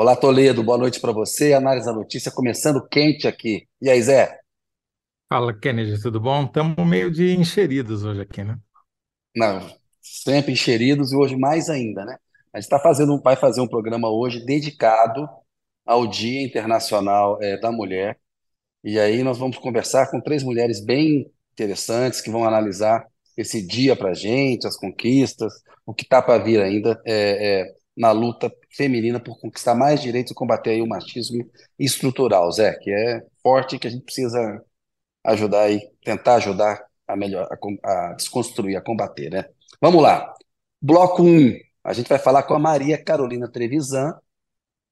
Olá, Toledo, boa noite para você. Análise da notícia começando quente aqui. E aí, Zé? Fala, Kennedy, tudo bom? Estamos meio de encheridos hoje aqui, né? Não, sempre encheridos e hoje mais ainda, né? A gente tá fazendo, vai fazer um programa hoje dedicado ao Dia Internacional eh, da Mulher. E aí nós vamos conversar com três mulheres bem interessantes que vão analisar esse dia para a gente, as conquistas, o que está para vir ainda é, é, na luta feminina por conquistar mais direitos e combater o machismo estrutural, Zé, que é forte e que a gente precisa ajudar aí, tentar ajudar a melhor, a, a desconstruir, a combater, né? Vamos lá. Bloco 1, a gente vai falar com a Maria Carolina Trevisan,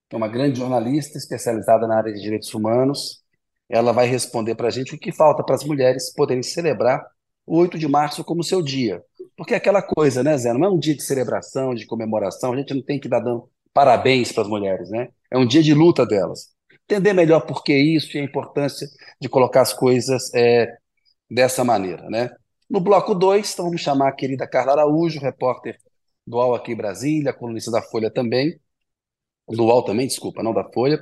que é uma grande jornalista especializada na área de direitos humanos. Ela vai responder para a gente o que falta para as mulheres poderem celebrar o 8 de março como seu dia. Porque é aquela coisa, né, Zé? Não é um dia de celebração, de comemoração, a gente não tem que dar dando parabéns para as mulheres, né? É um dia de luta delas. Entender melhor por que isso e a importância de colocar as coisas é, dessa maneira, né? No bloco 2, então vamos chamar a querida Carla Araújo, repórter do UOL aqui em Brasília, colunista da Folha também, do UOL também, desculpa, não da Folha.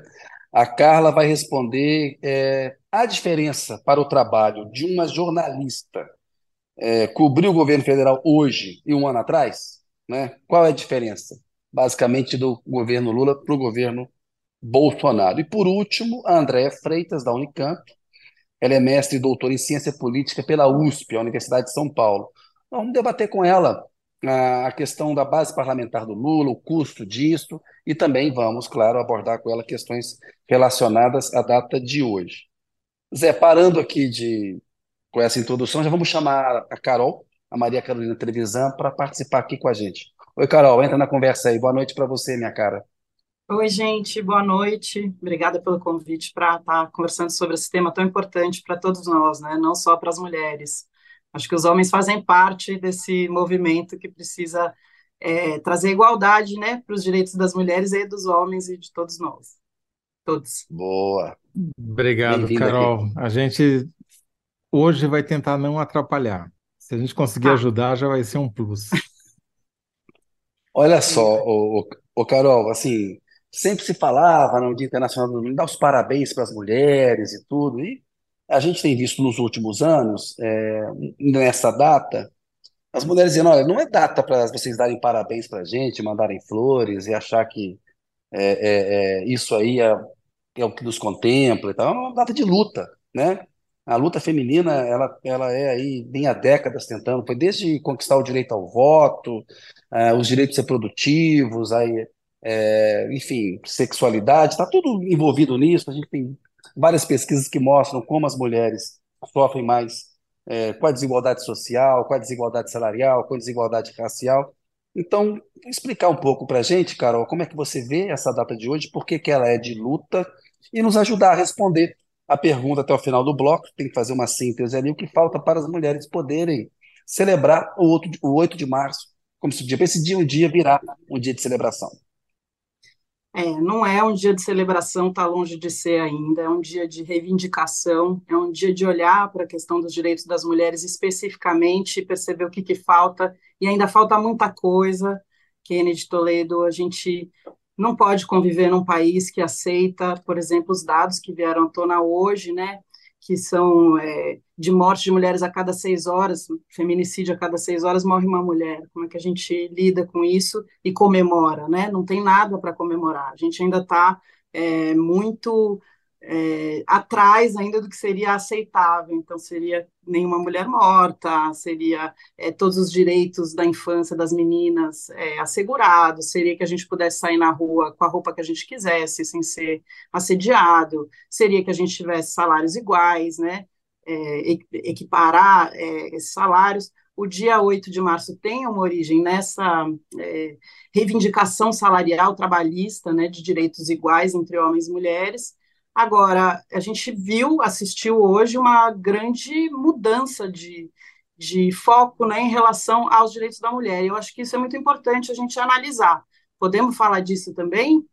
A Carla vai responder é, a diferença para o trabalho de uma jornalista é, cobrir o governo federal hoje e um ano atrás, né? Qual é a diferença? Basicamente do governo Lula para o governo Bolsonaro. E por último, a Andréa Freitas, da Unicamp. Ela é mestre e doutora em ciência política pela USP, a Universidade de São Paulo. Vamos debater com ela a questão da base parlamentar do Lula, o custo disso, e também vamos, claro, abordar com ela questões relacionadas à data de hoje. Zé, parando aqui de, com essa introdução, já vamos chamar a Carol, a Maria Carolina Trevisan, para participar aqui com a gente. Oi, Carol, entra na conversa aí. Boa noite para você, minha cara. Oi, gente, boa noite. Obrigada pelo convite para estar tá conversando sobre esse tema tão importante para todos nós, né? Não só para as mulheres. Acho que os homens fazem parte desse movimento que precisa é, trazer igualdade, né, para os direitos das mulheres e dos homens e de todos nós. Todos. Boa. Obrigado, Carol. Aqui. A gente hoje vai tentar não atrapalhar. Se a gente conseguir ah. ajudar, já vai ser um plus. Olha só, o, o, Carol, assim, sempre se falava no Dia Internacional do Mulher, dar os parabéns para as mulheres e tudo, e a gente tem visto nos últimos anos, é, nessa data, as mulheres dizendo, olha, não é data para vocês darem parabéns para a gente, mandarem flores e achar que é, é, é, isso aí é, é, o que nos contempla e tal, é uma data de luta, né? A luta feminina, ela, ela é aí, vem há décadas tentando, foi desde conquistar o direito ao voto, uh, os direitos reprodutivos, aí, é, enfim, sexualidade, está tudo envolvido nisso. A gente tem várias pesquisas que mostram como as mulheres sofrem mais é, com a desigualdade social, com a desigualdade salarial, com a desigualdade racial. Então, explicar um pouco para a gente, Carol, como é que você vê essa data de hoje, por que, que ela é de luta, e nos ajudar a responder a pergunta até o final do bloco, tem que fazer uma síntese ali, o que falta para as mulheres poderem celebrar o, 8 de, o 8 de março, como se dia, esse dia um dia virar um dia de celebração. É, não é um dia de celebração, está longe de ser ainda, é um dia de reivindicação, é um dia de olhar para a questão dos direitos das mulheres especificamente, perceber o que, que falta, e ainda falta muita coisa. Kennedy Toledo, a gente não pode conviver num país que aceita, por exemplo, os dados que vieram à tona hoje, né, que são é, de morte de mulheres a cada seis horas, feminicídio a cada seis horas morre uma mulher. Como é que a gente lida com isso e comemora, né? Não tem nada para comemorar. A gente ainda está é, muito é, atrás ainda do que seria aceitável. Então, seria nenhuma mulher morta, seria é, todos os direitos da infância das meninas é, assegurados, seria que a gente pudesse sair na rua com a roupa que a gente quisesse, sem ser assediado, seria que a gente tivesse salários iguais, né? É, equiparar é, esses salários. O dia 8 de março tem uma origem nessa é, reivindicação salarial trabalhista, né, de direitos iguais entre homens e mulheres, Agora, a gente viu, assistiu hoje uma grande mudança de, de foco né, em relação aos direitos da mulher. Eu acho que isso é muito importante a gente analisar. Podemos falar disso também?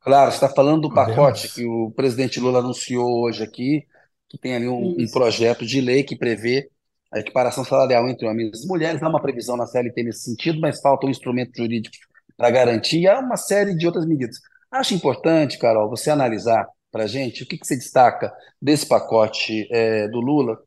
Claro, você está falando do pacote que o presidente Lula anunciou hoje aqui, que tem ali um, um, projeto de lei que prevê a equiparação salarial entre homens e mulheres. Há uma previsão na CLT nesse sentido, mas falta um instrumento jurídico para garantir. Há uma série de outras medidas. Acho importante, Carol, você analisar para a gente? O que, que destaca desse pacote é, do Lula,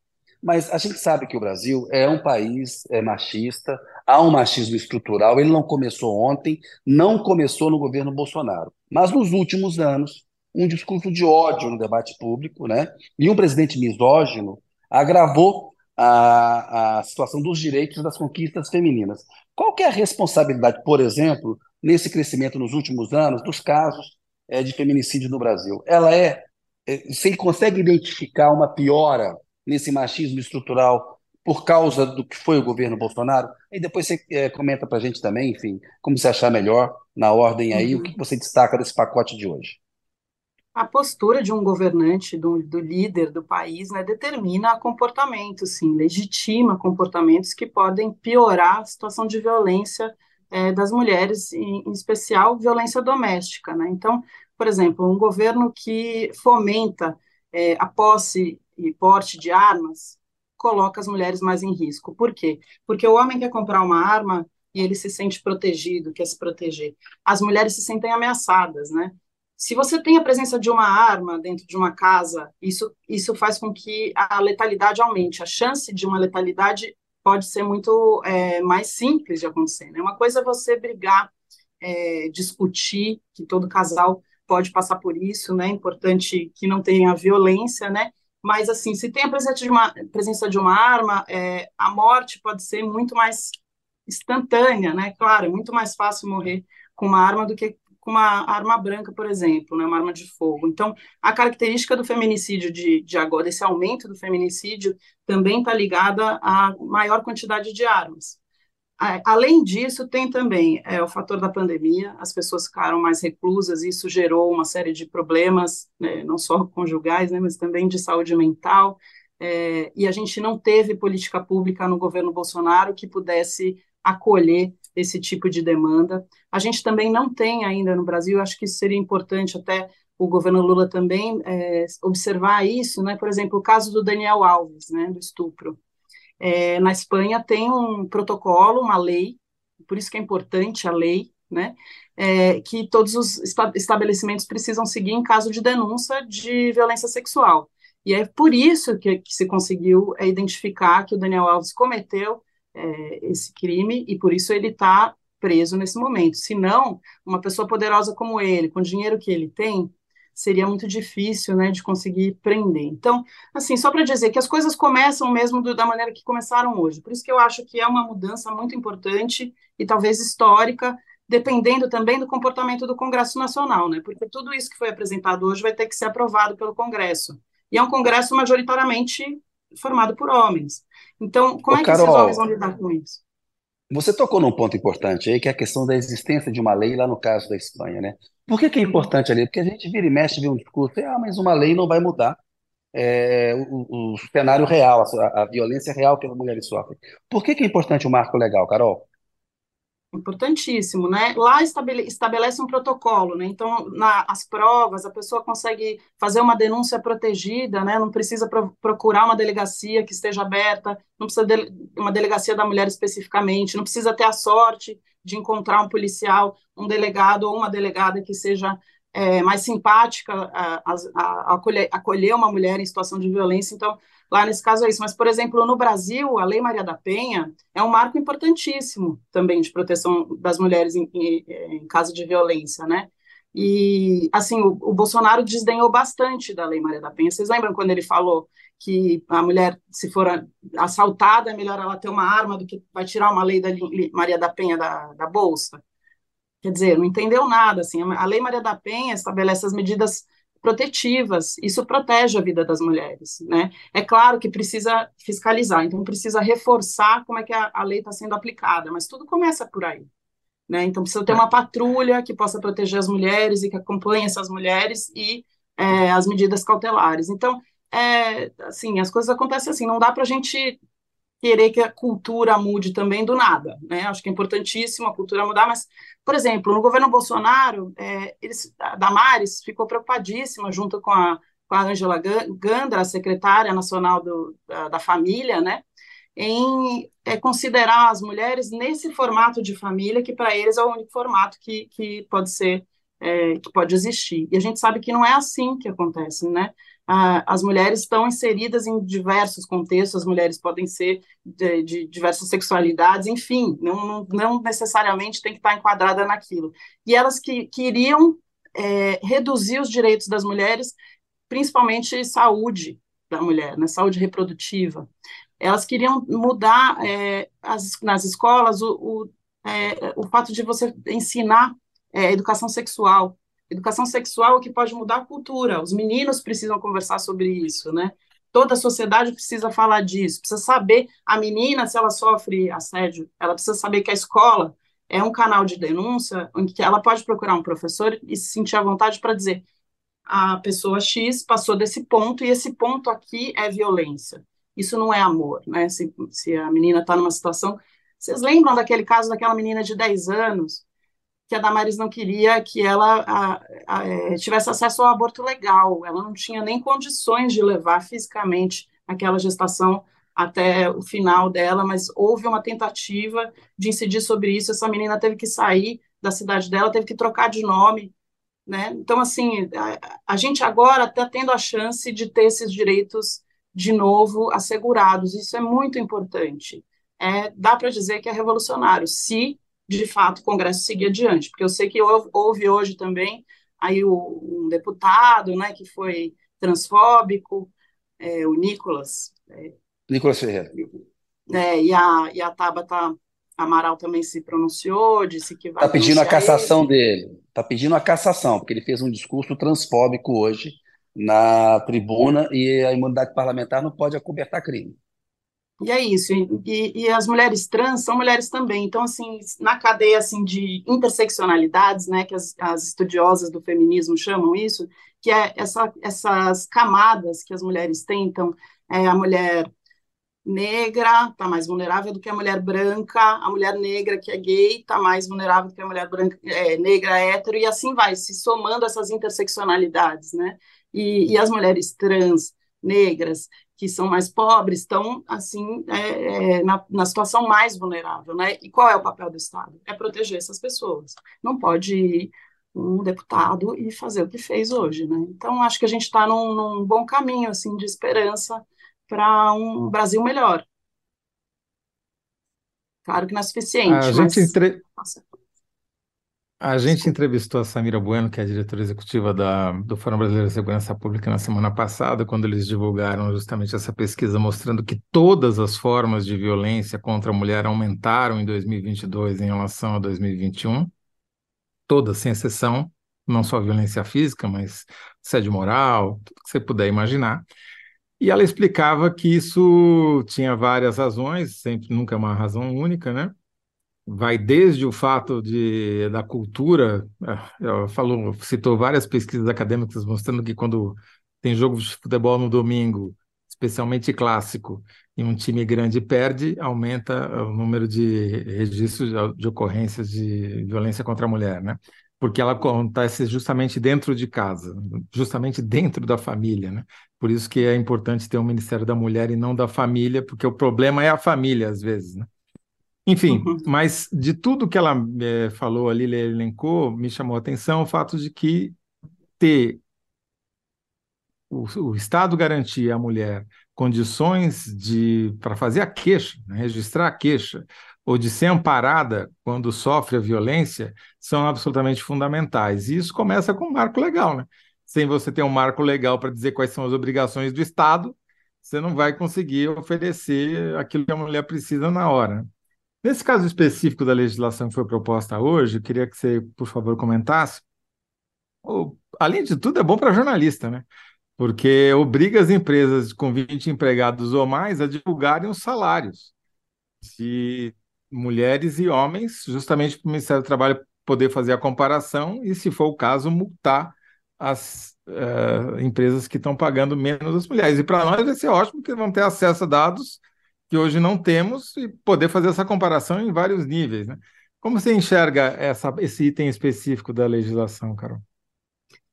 mas a gente sabe que o Brasil é um país é, machista, há um machismo estrutural, ele não começou ontem, não começou no governo Bolsonaro, mas nos últimos anos, um discurso de ódio no debate público, né? E um presidente misógino agravou a, a situação dos direitos das conquistas femininas. Qual que é a responsabilidade, por exemplo, nesse crescimento nos últimos anos dos casos é, de feminicídio no Brasil? Ela é, é, você consegue identificar uma piora nesse machismo estrutural por causa do que foi o governo Bolsonaro? E depois você é, comenta para a gente também, enfim, como você achar melhor, na ordem aí, uhum. o que você destaca desse pacote de hoje? A postura de um governante, do, do líder do país, né, determina comportamentos, sim, legitima comportamentos que podem piorar a situação de violência é, das mulheres, em, em especial violência doméstica. Né? Então, por exemplo, um governo que fomenta é, a posse e porte de armas coloca as mulheres mais em risco. Por quê? Porque o homem quer comprar uma arma e ele se sente protegido, quer se proteger. As mulheres se sentem ameaçadas, né? Se você tem a presença de uma arma dentro de uma casa, isso, isso faz com que a letalidade aumente. A chance de uma letalidade pode ser muito é, mais simples de acontecer. Né? Uma coisa é você brigar, é, discutir, que todo casal pode passar por isso, né? É importante que não tenha violência, né? Mas, assim, se tem a presença de uma, presença de uma arma, é, a morte pode ser muito mais instantânea, né? Claro, é muito mais fácil morrer com uma arma do que com uma arma branca, por exemplo, né? uma arma de fogo. Então, a característica do feminicídio de, de agora, desse aumento do feminicídio, também está ligada à maior quantidade de armas. Além disso, tem também é, o fator da pandemia, as pessoas ficaram mais reclusas, isso gerou uma série de problemas, né, não só conjugais, né, mas também de saúde mental, é, e a gente não teve política pública no governo Bolsonaro que pudesse acolher esse tipo de demanda. A gente também não tem ainda no Brasil, acho que seria importante até o governo Lula também é, observar isso, né, por exemplo, o caso do Daniel Alves, né, do estupro. É, na Espanha tem um protocolo, uma lei, por isso que é importante a lei, né, é, que todos os estabelecimentos precisam seguir em caso de denúncia de violência sexual. E é por isso que, que se conseguiu é, identificar que o Daniel Alves cometeu é, esse crime e por isso ele está preso nesse momento. Se não, uma pessoa poderosa como ele, com o dinheiro que ele tem, seria muito difícil, né, de conseguir prender. Então, assim, só para dizer que as coisas começam mesmo do, da maneira que começaram hoje. Por isso que eu acho que é uma mudança muito importante e talvez histórica, dependendo também do comportamento do Congresso Nacional, né? Porque tudo isso que foi apresentado hoje vai ter que ser aprovado pelo Congresso. E é um Congresso majoritariamente formado por homens. Então, como Ô, é que Carol, esses homens vão lidar com isso? Você tocou num ponto importante aí, que é a questão da existência de uma lei lá no caso da Espanha, né? Por que, que é importante ali? Porque a gente vira e mexe vê um discurso, ah, mas uma lei não vai mudar é, o, o, cenário real, a, a, violência real que as mulheres sofrem. Por que, que é importante o marco legal, Carol? Importantíssimo, né? Lá estabelece um protocolo, né? Então, nas provas, a pessoa consegue fazer uma denúncia protegida, né? Não precisa pro, procurar uma delegacia que esteja aberta, não precisa de uma delegacia da mulher especificamente, não precisa ter a sorte de encontrar um policial, um delegado ou uma delegada que seja é, mais simpática a, a, a acolher, acolher uma mulher em situação de violência. Então, lá nesse caso é isso. Mas, por exemplo, no Brasil, a Lei Maria da Penha é um marco importantíssimo também de proteção das mulheres em, em, em caso de violência, né? E, assim, o, o, Bolsonaro desdenhou bastante da Lei Maria da Penha. Vocês lembram quando ele falou que a mulher, se for assaltada, é melhor ela ter uma arma do que vai tirar uma lei da Maria da Penha da, da Bolsa? Quer dizer, não entendeu nada. Assim, a Lei Maria da Penha estabelece as medidas protetivas, isso protege a vida das mulheres, né? É claro que precisa fiscalizar, então precisa reforçar como é que a, a lei está sendo aplicada, mas tudo começa por aí, né? Então precisa ter uma patrulha que possa proteger as mulheres e que acompanhe essas mulheres e é, as medidas cautelares. Então, é, assim, as coisas acontecem assim, não dá para a gente querer que a cultura mude também do nada, né? Acho que é importantíssimo a cultura mudar, mas, por exemplo, no governo Bolsonaro, é, eles, a Damares ficou preocupadíssima junto com a, com a Angela Gandra, a secretária nacional do, da, da família, né? Em é, considerar as mulheres nesse formato de família, que para eles é o único formato que, que pode ser é, que pode existir. E a gente sabe que não é assim que acontece, né? As mulheres estão inseridas em diversos contextos, as mulheres podem ser de, de diversas sexualidades, enfim, não, não, necessariamente tem que estar enquadrada naquilo. E elas que queriam é, reduzir os direitos das mulheres, principalmente saúde da mulher, né, saúde reprodutiva. Elas queriam mudar é, as, nas escolas o, o, é, o fato de você ensinar é, educação sexual, Educação sexual é o que pode mudar a cultura. Os meninos precisam conversar sobre isso, né? Toda a sociedade precisa falar disso. Precisa saber a menina se ela sofre assédio. Ela precisa saber que a escola é um canal de denúncia em que ela pode procurar um professor e se sentir à vontade para dizer a pessoa X passou desse ponto e esse ponto aqui é violência. Isso não é amor, né? Se, se a menina está numa situação. Vocês lembram daquele caso daquela menina de 10 anos que a Damares não queria que ela a, a, é, tivesse acesso ao aborto legal. Ela não tinha nem condições de levar fisicamente aquela gestação até o final dela, mas houve uma tentativa de incidir sobre isso. Essa menina teve que sair da cidade dela, teve que trocar de nome, né? Então, assim, a, a gente agora está tendo a chance de ter esses direitos de novo assegurados. Isso é muito importante. É, dá para dizer que é revolucionário, se de fato o Congresso seguir adiante, porque eu sei que houve, hoje também aí o, um deputado, né, que foi transfóbico, é, o Nicolas. É, Nicolas Ferreira. É, e, a, e a Tabata Amaral também se pronunciou, disse que vai. Está pedindo a cassação ele. dele. Está pedindo a cassação, porque ele fez um discurso transfóbico hoje na tribuna e a imunidade parlamentar não pode acobertar crime. E é isso, e, e, as mulheres trans são mulheres também, então, assim, na cadeia, assim, de interseccionalidades, né, que as, as estudiosas do feminismo chamam isso, que é essa, essas camadas que as mulheres têm, então, é a mulher negra está mais vulnerável do que a mulher branca, a mulher negra que é gay está mais vulnerável do que a mulher branca, é, negra hétero, e assim vai, se somando essas interseccionalidades, né, e, e as mulheres trans, negras, que são mais pobres estão assim é, é, na, na, situação mais vulnerável, né? E qual é o papel do Estado? É proteger essas pessoas. Não pode ir um deputado e fazer o que fez hoje, né? Então acho que a gente está num, num, bom caminho assim de esperança para um Brasil melhor. Claro que não é suficiente. A mas... gente entre... A gente entrevistou a Samira Bueno, que é a diretora executiva da, do Fórum Brasileiro de Segurança Pública, na semana passada, quando eles divulgaram justamente essa pesquisa mostrando que todas as formas de violência contra a mulher aumentaram em 2022 em relação a 2021, todas, sem exceção, não só violência física, mas sede moral, tudo que você puder imaginar. E ela explicava que isso tinha várias razões, sempre nunca é uma razão única, né? Vai desde o fato de da cultura, é, falou, citou várias pesquisas acadêmicas mostrando que quando tem jogo de futebol no domingo, especialmente clássico, e um time grande perde, aumenta o número de registros de ocorrências de violência contra a mulher, né? Porque ela acontece justamente dentro de casa, justamente dentro da família, né? Por isso que é importante ter um Ministério da Mulher e não da família, porque o problema é a família às vezes, né? Enfim, uhum. mas de tudo que ela é, falou ali, elencou, me chamou a atenção o fato de que ter o, o Estado garantir à mulher condições de para fazer a queixa, né, registrar a queixa, ou de ser amparada quando sofre a violência, são absolutamente fundamentais. E isso começa com um marco legal, né? Sem você ter um marco legal para dizer quais são as obrigações do Estado, você não vai conseguir oferecer aquilo que a mulher precisa na hora. Nesse caso específico da legislação que foi proposta hoje, eu queria que você, por favor, comentasse. além de tudo, é bom para jornalista, né? Porque obriga as empresas com 20 empregados ou mais a divulgarem os salários de mulheres e homens, justamente para o Ministério do Trabalho poder fazer a comparação e, se for o caso, multar as uh, empresas que estão pagando menos as mulheres. E para nós vai ser ótimo que vão ter acesso a dados que hoje não temos e poder fazer essa comparação em vários níveis. Né? Como você enxerga essa, esse item específico da legislação, Carol?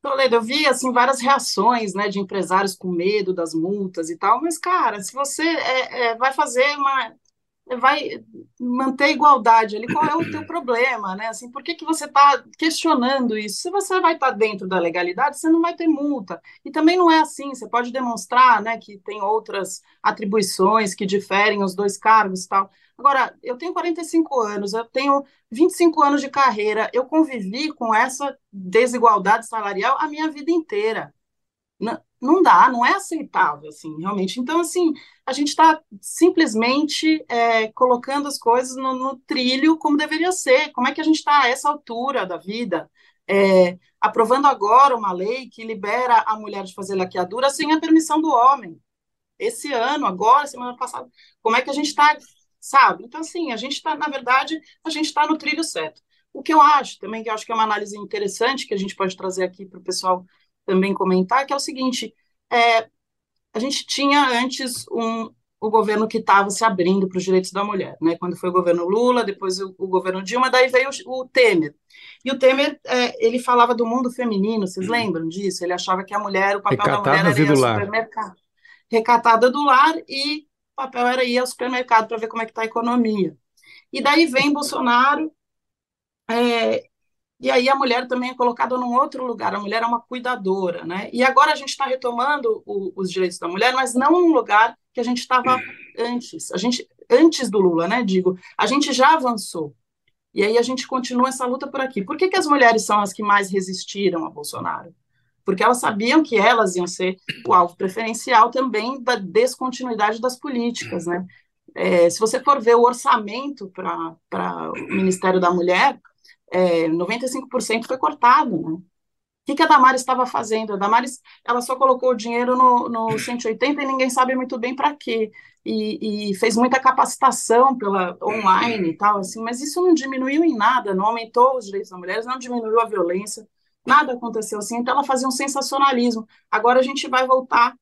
Toledo, eu vi assim várias reações, né, de empresários com medo das multas e tal, mas cara, se você é, é, vai fazer uma vai manter a igualdade ali, qual é o teu problema, né? Assim, por que, que você está questionando isso? Se você vai estar tá dentro da legalidade, você não vai ter multa. E também não é assim, você pode demonstrar, né, que tem outras atribuições que diferem os dois cargos e tal. Agora, eu tenho 45 anos, eu tenho 25 anos de carreira, eu convivi com essa desigualdade salarial a minha vida inteira. Não, não dá, não é aceitável, assim, realmente. Então, assim, a gente está simplesmente é, colocando as coisas no, no, trilho como deveria ser. Como é que a gente está a essa altura da vida? É, aprovando agora uma lei que libera a mulher de fazer laqueadura sem a permissão do homem. Esse ano, agora, semana passada, como é que a gente está sabe? Então, assim, a gente está, na verdade, a gente está no trilho certo. O que eu acho também, que eu acho que é uma análise interessante que a gente pode trazer aqui para o pessoal também comentar, que é o seguinte, é, a gente tinha antes um, o governo que estava se abrindo para os direitos da mulher, né? Quando foi o governo Lula, depois o, o governo Dilma, daí veio o, o Temer. E o Temer, é, ele falava do mundo feminino, vocês uhum. lembram disso? Ele achava que a mulher, o papel Recatadas da mulher era ir ao supermercado. Recatada do lar e papel era ir ao supermercado para ver como é que está a economia. E daí vem Bolsonaro, é, e aí a mulher também é colocada num outro lugar, a mulher é uma cuidadora, né? E agora a gente está retomando o, os direitos da mulher, mas não num lugar que a gente estava antes, a gente, antes do Lula, né, digo, a gente já avançou, e aí a gente continua essa luta por aqui. Por que, que as mulheres são as que mais resistiram a Bolsonaro? porque elas sabiam que elas iam ser o alvo preferencial também da descontinuidade das políticas, né? É, se você for ver o orçamento para o Ministério da Mulher, é, 95% foi cortado, né? O que, que a Damares estava fazendo? A Damares, ela só colocou o dinheiro no, no 180 e ninguém sabe muito bem para quê. E, e, fez muita capacitação pela online e tal, assim, mas isso não diminuiu em nada, não aumentou os direitos das mulheres, não diminuiu a violência, Nada aconteceu assim, então ela fazia um sensacionalismo. Agora a gente vai voltar,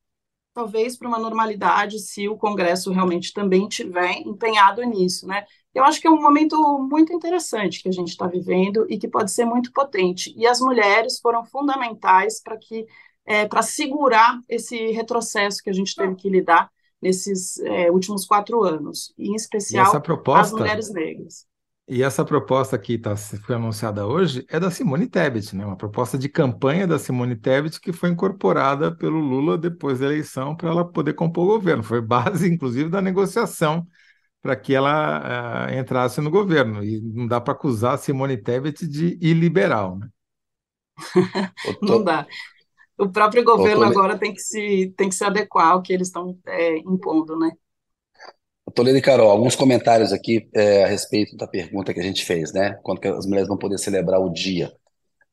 talvez, para uma normalidade, se o Congresso realmente também tiver empenhado nisso, né? Eu acho que é um momento muito interessante que a gente está vivendo e que pode ser muito potente. E as mulheres foram fundamentais para que é, para segurar esse retrocesso que a gente teve que lidar nesses é, últimos quatro anos, em especial proposta... as mulheres negras. E essa proposta que tá, foi anunciada hoje é da Simone Tebet, né? Uma proposta de campanha da Simone Tebet que foi incorporada pelo Lula depois da eleição para ela poder compor o governo. Foi base, inclusive, da negociação para que ela uh, entrasse no governo. E não dá para acusar a Simone Tebet de iliberal, né? não dá. O próprio governo agora tem que se, tem que se adequar ao que eles estão é, impondo, né? Toledo e Carol, alguns comentários aqui é, a respeito da pergunta que a gente fez, né? Quando as mulheres vão poder celebrar o dia.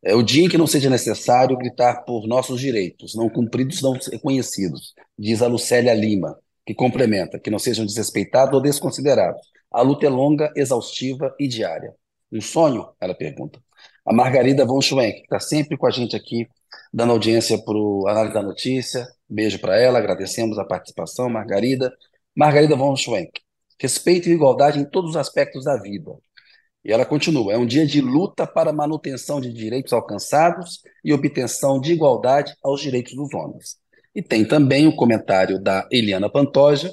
É o dia em que não seja necessário gritar por nossos direitos, não cumpridos, não reconhecidos, diz a Lucélia Lima, que complementa, que não sejam desrespeitados ou desconsiderados. A luta é longa, exaustiva e diária. Um sonho? Ela pergunta. A Margarida von Schwenk, que está sempre com a gente aqui, dando audiência para o Análise da Notícia. Beijo para ela, agradecemos a participação, Margarida. Margarida von Schwenk. Respeito e igualdade em todos os aspectos da vida. E ela continua: é um dia de luta para manutenção de direitos alcançados e obtenção de igualdade aos direitos dos homens. E tem também o comentário da Eliana Pantoja: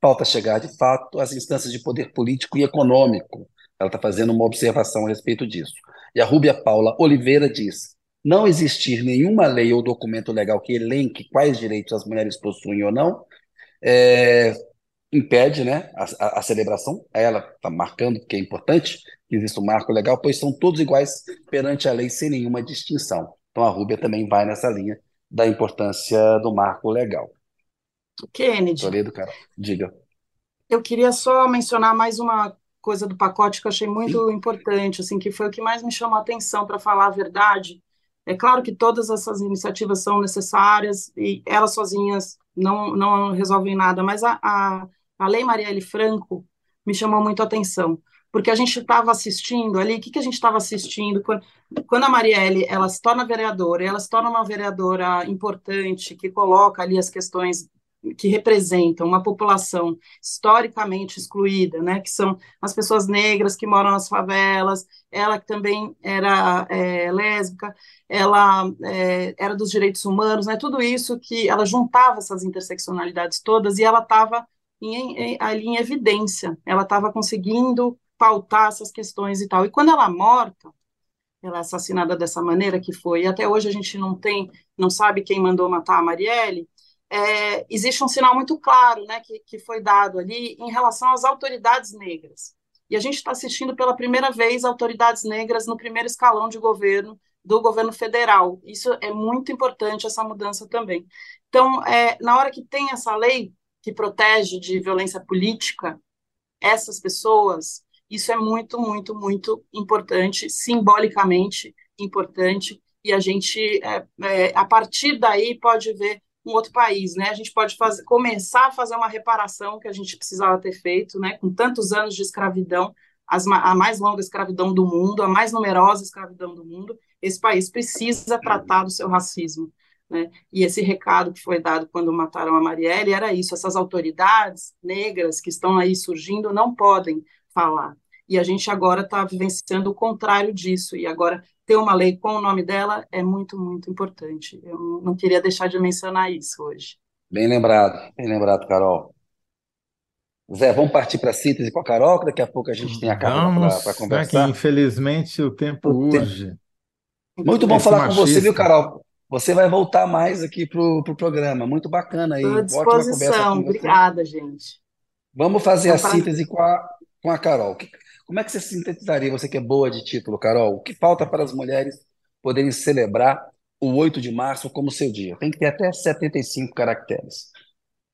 falta chegar de fato às instâncias de poder político e econômico. Ela está fazendo uma observação a respeito disso. E a Rúbia Paula Oliveira diz: não existir nenhuma lei ou documento legal que elenque quais direitos as mulheres possuem ou não, é, impede né, a, a, a celebração, ela está marcando, porque é importante que exista um marco legal, pois são todos iguais perante a lei sem nenhuma distinção. Então a Rúbia também vai nessa linha da importância do marco legal. Kennedy. Toledo, cara, diga. Eu queria só mencionar mais uma coisa do pacote que eu achei muito importante, assim, que foi o que mais me chamou a atenção, para falar a verdade. É claro que todas essas iniciativas são necessárias e elas sozinhas não, não resolvem nada, mas a, a a Lei Marielle Franco me chamou muito a atenção, porque a gente estava assistindo ali, o que, que a gente estava assistindo? Quando, quando a Marielle ela se torna vereadora, ela se torna uma vereadora importante, que coloca ali as questões que representam uma população historicamente excluída, né, que são as pessoas negras que moram nas favelas, ela que também era é, lésbica, ela é, era dos direitos humanos, né, tudo isso que ela juntava essas interseccionalidades todas e ela estava ali em evidência. Ela estava conseguindo pautar essas questões e tal. E quando ela é morta, ela é assassinada dessa maneira que foi, e até hoje a gente não tem, não sabe quem mandou matar a Marielle, é, existe um sinal muito claro né, que, que foi dado ali em relação às autoridades negras. E a gente está assistindo pela primeira vez autoridades negras no primeiro escalão de governo do governo federal. Isso é muito importante, essa mudança também. Então, é, na hora que tem essa lei que protege de violência política essas pessoas, isso é muito, muito, muito importante, simbolicamente importante, e a gente, é, é, a partir daí, pode ver um outro país, né? A gente pode fazer, começar a fazer uma reparação que a gente precisava ter feito, né? Com tantos anos de escravidão, as, a mais longa escravidão do mundo, a mais numerosa escravidão do mundo, esse país precisa tratar do seu racismo. Né? E esse recado que foi dado quando mataram a Marielle era isso: essas autoridades negras que estão aí surgindo não podem falar. E a gente agora está vivenciando o contrário disso. E agora ter uma lei com o nome dela é muito, muito importante. Eu não queria deixar de mencionar isso hoje. Bem lembrado, bem lembrado, Carol. Zé, vamos partir para a síntese com a Carol, que daqui a pouco a gente tem a Carol para conversar. Né, que infelizmente o tempo o urge. Tempo. Muito bom Esse falar machista. com você, viu, Carol? Você vai voltar mais aqui para o pro programa. Muito bacana aí. Estou à disposição. Obrigada, gente. Vamos fazer a síntese com a, com a Carol. Como é que você sintetizaria, você que é boa de título, Carol? O que falta para as mulheres poderem celebrar o 8 de março como seu dia? Tem que ter até 75 caracteres.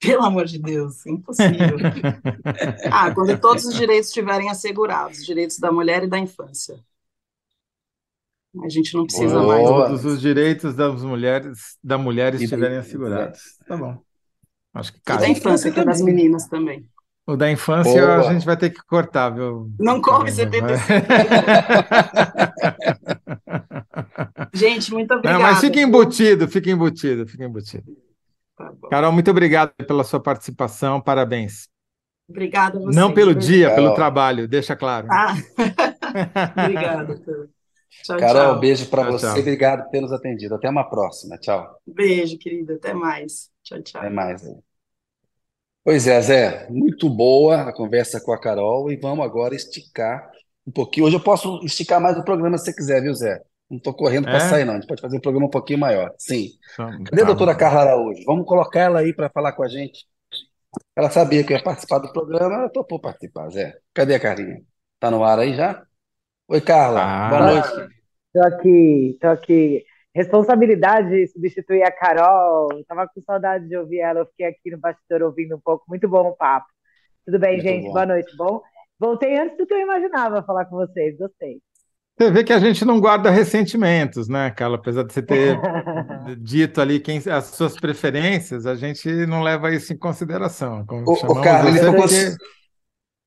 Pelo amor de Deus, impossível. ah, quando todos os direitos estiverem assegurados, os direitos da mulher e da infância. A gente não precisa Boa. mais. Todos os direitos das mulheres, da mulher estiverem assegurados. Tá bom. Acho que cabe. E da infância, que é das meninas também. O da infância Boa. a gente vai ter que cortar, viu? Não corre 75. gente, muito obrigada. Não, mas fica embutido, fica embutido, fica embutido. Tá Carol, muito obrigado pela sua participação, parabéns. Obrigada a você. Não pelo dia, pelo trabalho, deixa claro. Ah. Obrigada. Tchau, Carol, tchau. beijo para você. Tchau. Obrigado por ter nos atendido. Até uma próxima. Tchau. Beijo, querida. Até mais. Tchau, tchau. Até mais. Pois é, Zé. Muito boa a conversa com a Carol e vamos agora esticar um pouquinho. Hoje eu posso esticar mais o programa se você quiser, viu, Zé? Não estou correndo para é? sair, não. A gente pode fazer um programa um pouquinho maior. Sim. Então, Cadê a tá doutora Carla Araújo? Vamos colocar ela aí para falar com a gente. Ela sabia que ia participar do programa, ela topou participar, Zé. Cadê a Carlinha? Tá no ar aí já? Oi, Carla. Ah, Boa noite. Estou aqui, estou aqui. Responsabilidade de substituir a Carol. Estava com saudade de ouvir ela. Eu fiquei aqui no bastidor ouvindo um pouco. Muito bom o papo. Tudo bem, Muito gente? Bom. Boa noite. Bom, voltei antes do que eu imaginava falar com vocês. Gostei. Você vê que a gente não guarda ressentimentos, né, Carla? Apesar de você ter dito ali quem, as suas preferências, a gente não leva isso em consideração. o, o Carla, ele porque...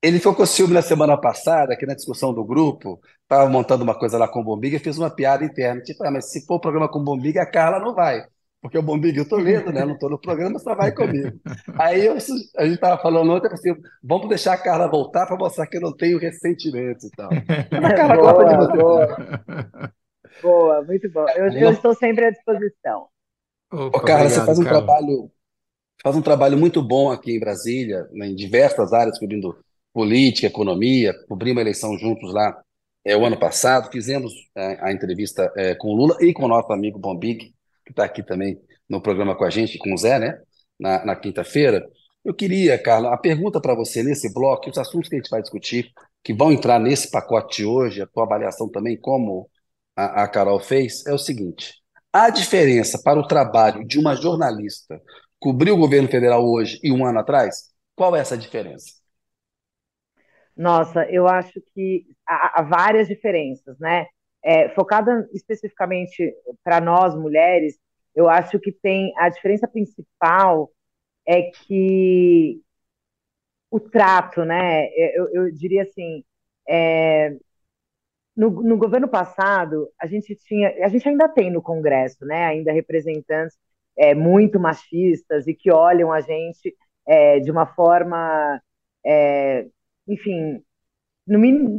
Ele ficou com ciúme na semana passada, aqui na discussão do grupo, estava montando uma coisa lá com o Bombiga e fez uma piada interna. Tipo, ah, mas se for o programa com o Bombiga, a Carla não vai. Porque o Bombiga eu tô lendo, né? Não estou no programa, só vai comigo. Aí eu, a gente estava falando ontem, assim, vamos deixar a Carla voltar para mostrar que eu não tenho ressentimento e tal. a Carla boa, gosta de você. Boa. boa, muito bom. Eu, eu estou sempre à disposição. Opa, Ô, Carla, obrigado, você faz um Carla. trabalho faz um trabalho muito bom aqui em Brasília, né, em diversas áreas, cobrindo política, economia, cobrimos a eleição juntos lá é, o ano passado, fizemos é, a entrevista é, com o Lula e com o nosso amigo Bombig, que está aqui também no programa com a gente, com o Zé, né, na, na quinta-feira. Eu queria, Carla, a pergunta para você nesse bloco, os assuntos que a gente vai discutir, que vão entrar nesse pacote de hoje, a tua avaliação também, como a, a Carol fez, é o seguinte: a diferença para o trabalho de uma jornalista cobrir o governo federal hoje e um ano atrás, qual é essa diferença? Nossa, eu acho que há, há várias diferenças, né? É, focada especificamente para nós mulheres, eu acho que tem a diferença principal é que o trato, né? Eu, eu diria assim, é, no, no, governo passado a gente tinha, a gente ainda tem no Congresso, né? Ainda representantes é, muito machistas e que olham a gente é, de uma forma é, enfim,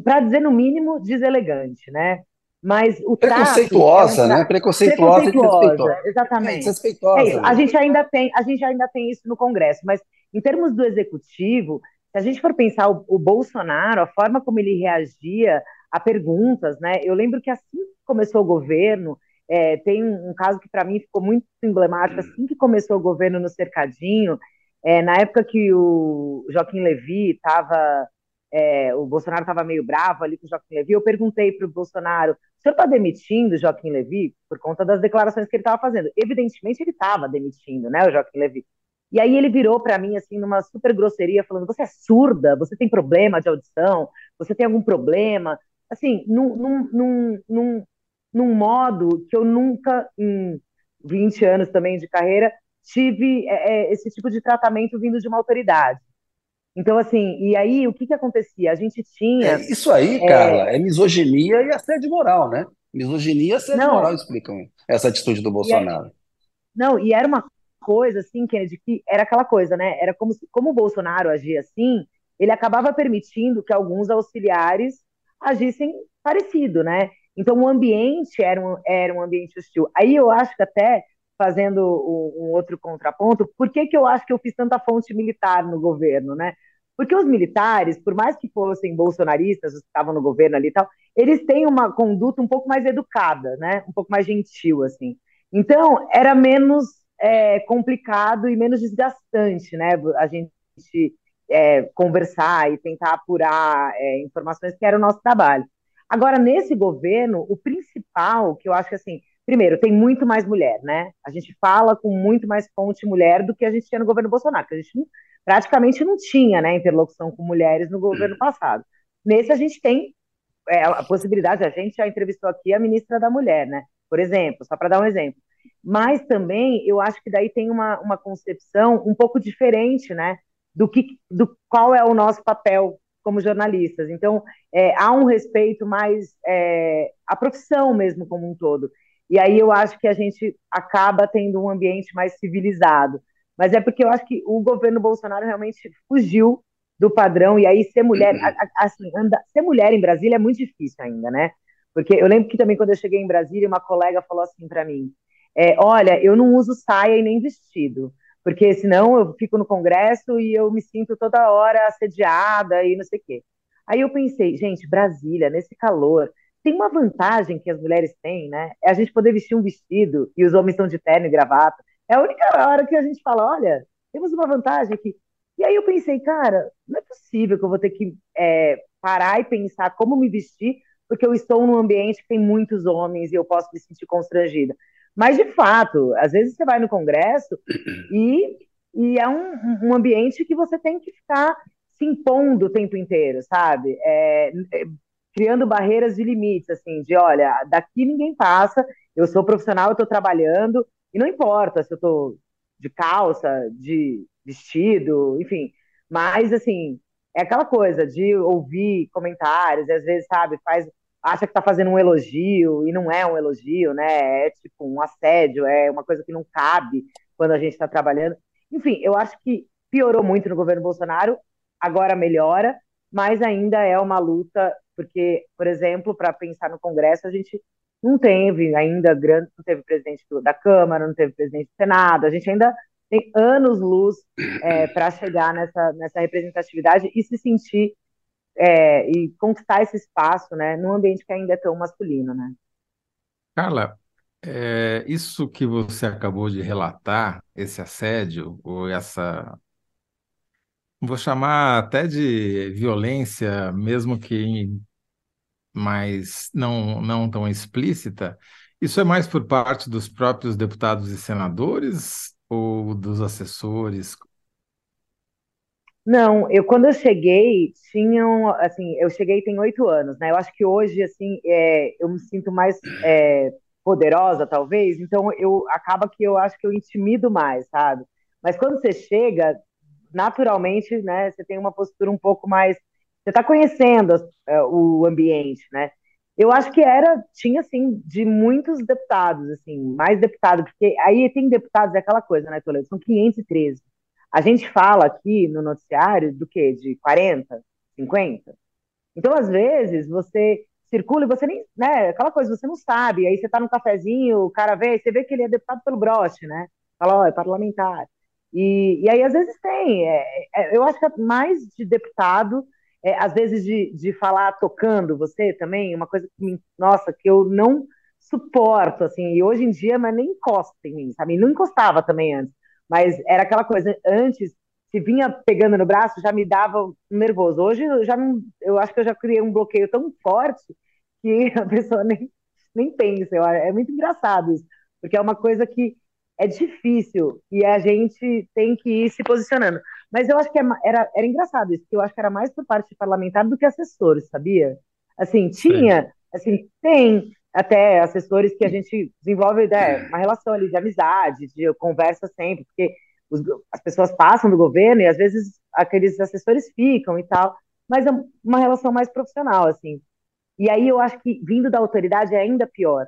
para dizer no mínimo, deselegante, né? Mas o preconceituosa, trato, é né? Preconceituosa, preconceituosa exatamente. É, é A gente ainda tem, a gente ainda tem isso no Congresso, mas em termos do executivo, se a gente for pensar o, o Bolsonaro, a forma como ele reagia a perguntas, né? Eu lembro que assim que começou o governo, é, tem um, um, caso que para mim ficou muito emblemático, assim que começou o governo no Cercadinho, é, na época que o Joaquim Levy estava, é, o Bolsonaro estava meio bravo ali com o Joaquim Levy, eu perguntei para o Bolsonaro, o senhor está demitindo o Joaquim Levy por conta das declarações que ele estava fazendo? Evidentemente ele estava demitindo, né, o Joaquim Levy. E aí ele virou para mim, assim, numa super grosseria, falando, você é surda? Você tem problema de audição? Você tem algum problema? Assim, num, num, num, num num modo que eu nunca, em 20 anos também de carreira, tive é, é, esse tipo de tratamento vindo de uma autoridade. Então, assim, e aí o que, que acontecia? A gente tinha. É, isso aí, é... Carla, é misoginia e assédio moral, né? Misoginia e assédio não, moral explicam essa atitude do Bolsonaro. não, e era uma coisa, assim, Kennedy, que era aquela coisa, né? Era como, se, como o Bolsonaro agia assim, ele acabava permitindo que alguns auxiliares agissem parecido, né? Então, o ambiente era um, era um ambiente hostil. Aí eu acho que até, fazendo um, outro contraponto, por que, que eu acho que eu fiz tanta fonte militar no governo, né? Porque os militares, por mais que fossem bolsonaristas, os que estavam no governo ali e tal, eles têm uma conduta um pouco mais educada, né? Um pouco mais gentil, assim. Então, era menos é, complicado e menos desgastante, né? A gente é, conversar e tentar apurar é, informações que era o nosso trabalho. Agora, nesse governo, o principal, que eu acho que assim, primeiro, tem muito mais mulher, né? A gente fala com muito mais fonte mulher do que a gente tinha no governo Bolsonaro, que a gente praticamente não tinha, né, interlocução com mulheres no governo passado. Nesse a gente tem é, a possibilidade, a gente já entrevistou aqui a ministra da Mulher, né? Por exemplo, só para dar um exemplo. Mas também eu acho que daí tem uma, uma concepção um pouco diferente, né? Do que do qual é o nosso papel como jornalistas. Então, é, há um respeito mais é, à profissão mesmo como um todo. E aí eu acho que a gente acaba tendo um ambiente mais civilizado. Mas é porque eu acho que o governo Bolsonaro realmente fugiu do padrão, e aí ser mulher, assim, anda, ser mulher em Brasília é muito difícil ainda, né? Porque eu lembro que também quando eu cheguei em Brasília, uma colega falou assim para mim: é, Olha, eu não uso saia e nem vestido porque senão eu fico no Congresso e eu me sinto toda hora assediada e não sei o quê. Aí eu pensei, gente, Brasília, nesse calor, tem uma vantagem que as mulheres têm, né? É a gente poder vestir um vestido e os homens estão de terno e gravata. É a única hora que a gente fala, olha, temos uma vantagem aqui. E aí eu pensei, cara, não é possível que eu vou ter que é, parar e pensar como me vestir, porque eu estou num ambiente que tem muitos homens e eu posso me sentir constrangida. Mas, de fato, às vezes você vai no Congresso e, e é um, um ambiente que você tem que ficar se impondo o tempo inteiro, sabe? É, é, criando barreiras de limites, assim, de olha, daqui ninguém passa, eu sou profissional, eu estou trabalhando, e não importa se eu estou de calça, de vestido, enfim. Mas, assim, é aquela coisa de ouvir comentários, e às vezes, sabe, faz acha que está fazendo um elogio e não é um elogio, né? É tipo um assédio, é uma coisa que não cabe quando a gente está trabalhando. Enfim, eu acho que piorou muito no governo Bolsonaro, agora melhora, mas ainda é uma luta, porque, por exemplo, para pensar no Congresso, a gente não teve ainda grande, não teve presidente da Câmara, não teve presidente do Senado, a gente ainda tem anos luz é, para chegar nessa, nessa representatividade e se sentir é, e conquistar esse espaço, né, num ambiente que ainda é tão masculino, né? Carla, é, isso que você acabou de relatar, esse assédio ou essa, vou chamar até de violência, mesmo que mais não não tão explícita, isso é mais por parte dos próprios deputados e senadores ou dos assessores? Não, eu quando eu cheguei, tinham, assim, eu cheguei tem oito anos, né? Eu acho que hoje, assim, é, eu me sinto mais é, poderosa, talvez, então eu acaba que eu acho que eu intimido mais, sabe? Mas quando você chega, naturalmente, né, você tem uma postura um pouco mais, você está conhecendo é, o ambiente, né? Eu acho que era, tinha, assim, de muitos deputados, assim, mais deputados, porque aí tem deputados, é aquela coisa, né, Toledo? São 513. A gente fala aqui no noticiário do quê? De 40, 50? Então, às vezes, você circula e você nem, né, aquela coisa, você não sabe, aí você tá no cafezinho, o cara vê, você vê que ele é deputado pelo broche, né? Fala, ó, oh, é parlamentar. E, e aí, às vezes, tem. É, é, eu acho que é mais de deputado, é, às vezes, de, de falar tocando você também, uma coisa que, nossa, que eu não suporto, assim, e hoje em dia, mas nem encosta em mim, sabe? Não encostava também antes, mas era aquela coisa, antes, se vinha pegando no braço, já me dava nervoso. Hoje, eu já não, eu acho que eu já criei um bloqueio tão forte que a pessoa nem, nem pensa. É muito engraçado isso, porque é uma coisa que é difícil e a gente tem que ir se posicionando. Mas eu acho que é era, era engraçado isso, porque eu acho que era mais por parte parlamentar do que assessores, sabia? Assim, tinha, Sim. assim, tem até assessores que a gente desenvolve né, uma relação ali de amizade, de conversa sempre, porque os, as pessoas passam do governo e às vezes aqueles assessores ficam e tal, mas é uma relação mais profissional, assim. E aí eu acho que vindo da autoridade é ainda pior,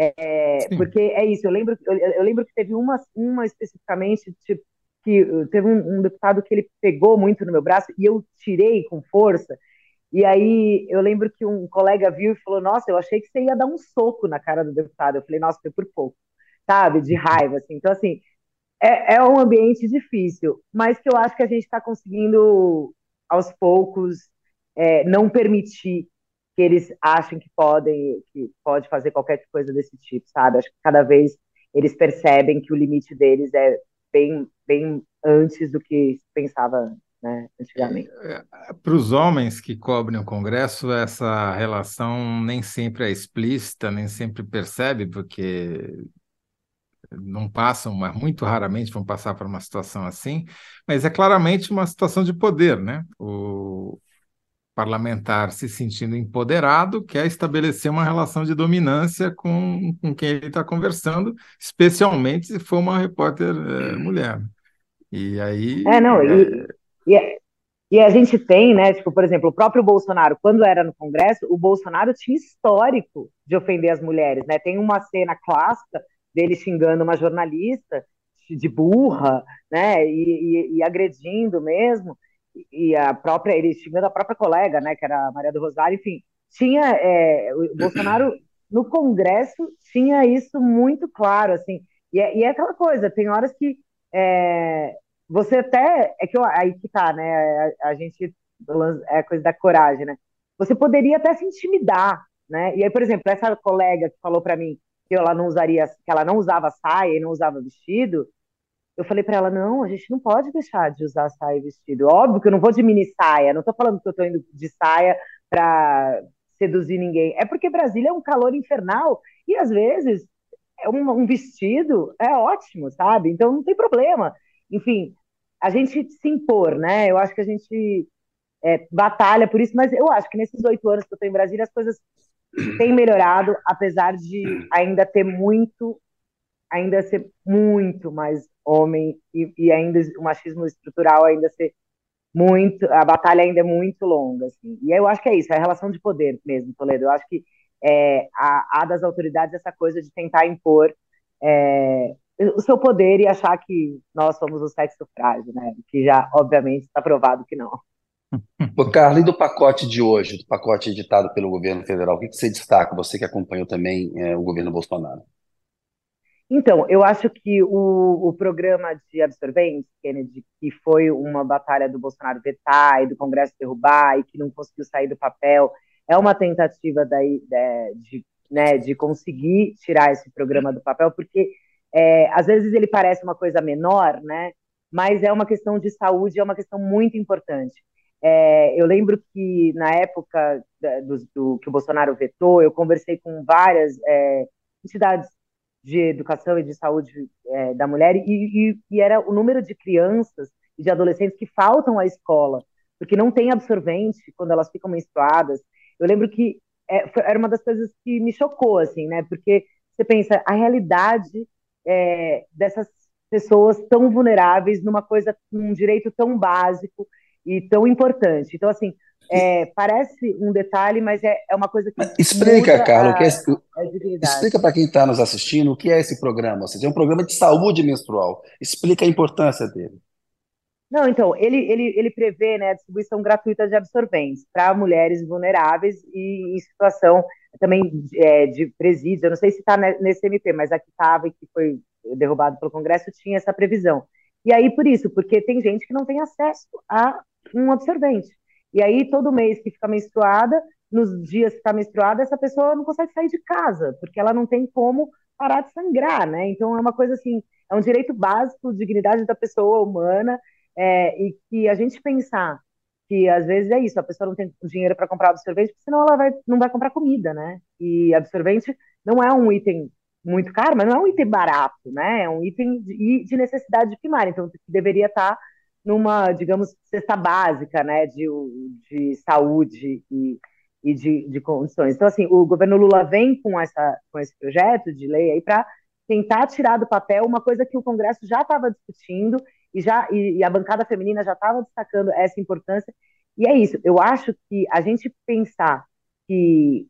é, porque é isso, eu lembro, eu, eu, lembro que teve uma, uma especificamente, tipo, que teve um, um, deputado que ele pegou muito no meu braço e eu tirei com força. E aí eu lembro que um colega viu e falou: Nossa, eu achei que você ia dar um soco na cara do deputado. Eu falei: Nossa, foi por pouco, sabe? De raiva, assim. Então, assim, é, é um ambiente difícil, mas que eu acho que a gente está conseguindo, aos poucos, é, não permitir que eles acham que podem, que pode fazer qualquer coisa desse tipo, sabe? Acho que cada vez eles percebem que o limite deles é bem, bem antes do que pensava né, antigamente. É, é, Para os homens que cobrem o Congresso, essa relação nem sempre é explícita, nem sempre percebe, porque não passam, mas muito raramente vão passar por uma situação assim, mas é claramente uma situação de poder, né? O, parlamentar se sentindo empoderado, quer estabelecer uma relação de dominância com, com quem ele está conversando, especialmente se for uma repórter é, mulher. E aí. É, não, é... E, e, e, a gente tem, né, tipo, por exemplo, o próprio Bolsonaro, quando era no Congresso, o Bolsonaro tinha histórico de ofender as mulheres, né? Tem uma cena clássica dele xingando uma jornalista de burra, né, e, e, e agredindo mesmo e a própria, ele xingando a própria colega, né, que era a Maria do Rosário, enfim, tinha, é, o Bolsonaro no Congresso tinha isso muito claro, assim, e é, e é aquela coisa, tem horas que é, você até, é que eu, aí que tá, né, a, a gente, é a coisa da coragem, né, você poderia até se intimidar, né, e aí, por exemplo, essa colega que falou para mim que ela não usaria, que ela não usava saia e não usava vestido, eu falei para ela, não, a gente não pode deixar de usar saia e vestido. Óbvio que eu não vou de mini saia, não estou falando que eu estou indo de saia para seduzir ninguém. É porque Brasília é um calor infernal e às vezes é um, um, vestido é ótimo, sabe? Então não tem problema. Enfim, a gente se impor, né? Eu acho que a gente é, batalha por isso, mas eu acho que nesses oito anos que eu estou em Brasília as coisas têm melhorado, apesar de ainda ter muito ainda ser muito mais homem e, e, ainda o machismo estrutural ainda ser muito, a batalha ainda é muito longa, assim. E eu acho que é isso, é a relação de poder mesmo, Toledo. Eu acho que é, há, das autoridades essa coisa de tentar impor é, o seu poder e achar que nós somos o sexo frágil, né? Que já, obviamente, está provado que não. Ô, Carla, e do pacote de hoje, do pacote editado pelo governo federal, o que você destaca, você que acompanhou também é, o governo Bolsonaro? Então, eu acho que o, o programa de absorventes, Kennedy, que foi uma batalha do Bolsonaro vetar e do Congresso derrubar e que não conseguiu sair do papel, é uma tentativa daí, de, de, né, de conseguir tirar esse programa do papel, porque é, às vezes ele parece uma coisa menor, né, mas é uma questão de saúde, é uma questão muito importante. É, eu lembro que na época do, do, que o Bolsonaro vetou, eu conversei com várias é, entidades de educação e de saúde é, da mulher, e, e, e, era o número de crianças e de adolescentes que faltam à escola, porque não tem absorvente quando elas ficam menstruadas. Eu lembro que é, foi, era uma das coisas que me chocou, assim, né? Porque você pensa, a realidade é, dessas pessoas tão vulneráveis numa coisa, num direito tão básico e tão importante. Então, assim, é, parece um detalhe, mas é, é uma coisa que. explica, Carlos, que é, explica para quem está nos assistindo o que é esse programa. Ou seja, é um programa de saúde menstrual. Explica a importância dele. Não, então, ele, ele, ele prevê né, a distribuição gratuita de absorventes para mulheres vulneráveis e em situação também é, de presídio. Eu não sei se está nesse MP, mas aqui estava e que foi derrubado pelo Congresso, tinha essa previsão. E aí, por isso, porque tem gente que não tem acesso a um absorvente. E aí, todo mês que fica menstruada, nos dias que está menstruada, essa pessoa não consegue sair de casa, porque ela não tem como parar de sangrar, né? Então, é uma coisa assim, é um direito básico, dignidade da pessoa humana, é, e que a gente pensar que às vezes é isso, a pessoa não tem dinheiro para comprar absorvente, senão ela vai, não vai comprar comida, né? E absorvente não é um item muito caro, mas não é um item barato, né? É um item de, de necessidade primária, então deveria estar tá numa, digamos, cesta básica, né, de, de saúde e, e de, de condições. Então, assim, o governo Lula vem com, essa, com esse projeto de lei aí para tentar tirar do papel uma coisa que o Congresso já estava discutindo e, já, e, e a bancada feminina já estava destacando essa importância. E é isso, eu acho que a gente pensar que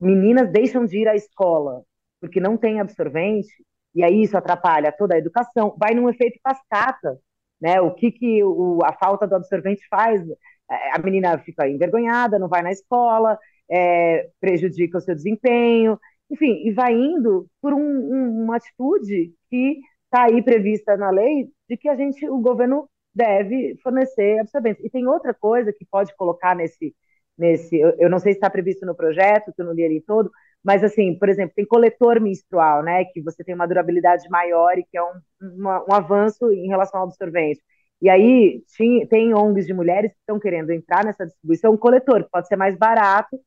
meninas deixam de ir à escola porque não tem absorvente, e aí isso atrapalha toda a educação, vai num efeito cascata, né? O que, que o, a falta do absorvente faz? É, a menina fica envergonhada, não vai na escola, é, prejudica o seu desempenho, enfim, e vai indo por um, um, uma atitude que está aí prevista na lei de que a gente, o governo deve fornecer absorventes. E tem outra coisa que pode colocar nesse, nesse eu, eu não sei se está previsto no projeto, que eu não li ele todo, mas, assim, por exemplo, tem coletor menstrual, né? Que você tem uma durabilidade maior e que é um, uma, um avanço em relação ao absorvente. E aí tinha, tem ONGs de mulheres que estão querendo entrar nessa distribuição coletor, que pode ser mais barato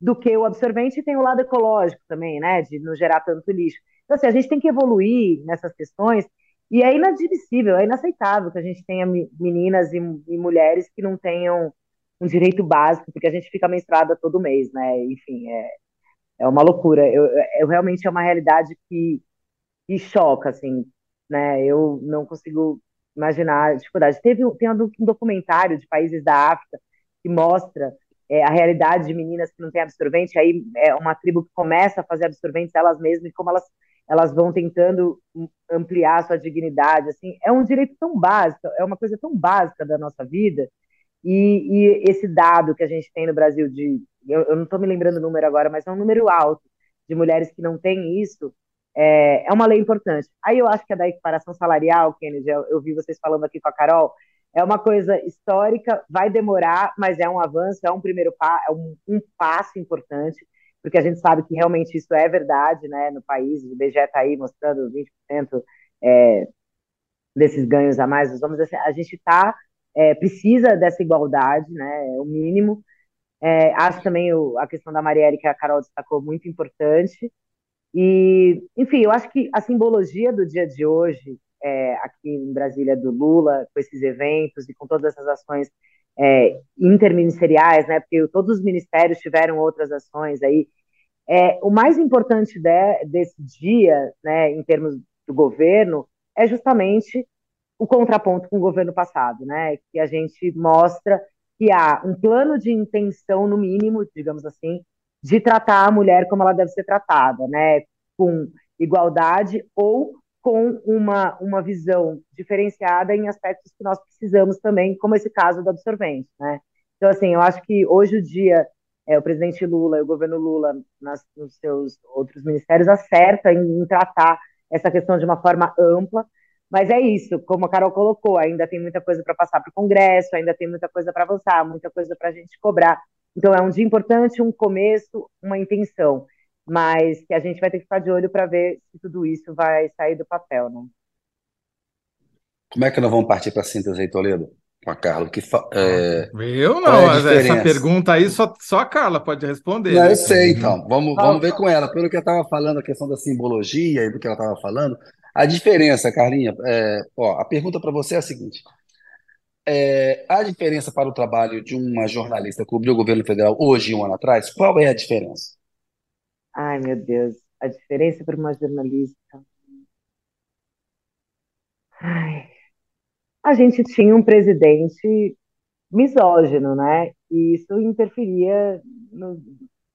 do que o absorvente, e tem o lado ecológico também, né? De não gerar tanto lixo. Então, assim, a gente tem que evoluir nessas questões, e é inadmissível, é inaceitável que a gente tenha meninas e, e mulheres que não tenham um direito básico, porque a gente fica menstruada todo mês, né? Enfim, é, é uma loucura. Eu, eu realmente é uma realidade que, que choca, assim, né? Eu não consigo imaginar a dificuldade. Teve tem um documentário de países da África que mostra é, a realidade de meninas que não têm absorvente. Aí é uma tribo que começa a fazer absorventes elas mesmas e como elas elas vão tentando ampliar sua dignidade. Assim, é um direito tão básico, é uma coisa tão básica da nossa vida. E, e esse dado que a gente tem no Brasil de eu, eu não estou me lembrando o número agora, mas é um número alto de mulheres que não têm isso, é, é uma lei importante. Aí eu acho que é da equiparação salarial, Kennedy, eu, eu vi vocês falando aqui com a Carol, é uma coisa histórica, vai demorar, mas é um avanço, é um primeiro passo, é um, um, passo importante, porque a gente sabe que realmente isso é verdade, né, no país, o IBGE está aí mostrando 20% é, desses ganhos a mais dos homens, assim, a gente tá, é, precisa dessa igualdade, né, é o mínimo, é, acho também o, a questão da Marielle, que a Carol destacou, muito importante. E, enfim, eu acho que a simbologia do dia de hoje, é, aqui em Brasília, do Lula, com esses eventos e com todas essas ações é, interministeriais, né, porque todos os ministérios tiveram outras ações aí. É, o mais importante de, desse dia, né, em termos do governo, é justamente o contraponto com o governo passado, né, que a gente mostra que há um plano de intenção, no mínimo, digamos assim, de tratar a mulher como ela deve ser tratada, né? Com igualdade ou com uma, uma visão diferenciada em aspectos que nós precisamos também, como esse caso do absorvente, né? Então, assim, eu acho que hoje o dia, é, o presidente Lula e o governo Lula, nas, nos seus outros ministérios, acerta em, em tratar essa questão de uma forma ampla, mas é isso, como a Carol colocou, ainda tem muita coisa para passar para o Congresso, ainda tem muita coisa para avançar, muita coisa para a gente cobrar. Então é um dia importante, um começo, uma intenção, mas que a gente vai ter que ficar de olho para ver se tudo isso vai sair do papel, né? Como é que nós vamos partir para a síntese aí, Toledo? Com a Carla. Que fa... é... Eu não, é essa pergunta aí só, só a Carla pode responder. Não, né? Eu sei, então. Vamos, vamos ver com ela. Pelo que eu estava falando, a questão da simbologia e do que ela estava falando, a diferença, Carlinha, é, ó, a pergunta para você é a seguinte: é, a diferença para o trabalho de uma jornalista que cobriu o governo federal hoje e um ano atrás, qual é a diferença? Ai, meu Deus, a diferença para uma jornalista. Ai, a gente tinha um presidente misógino, né? E isso interferia no,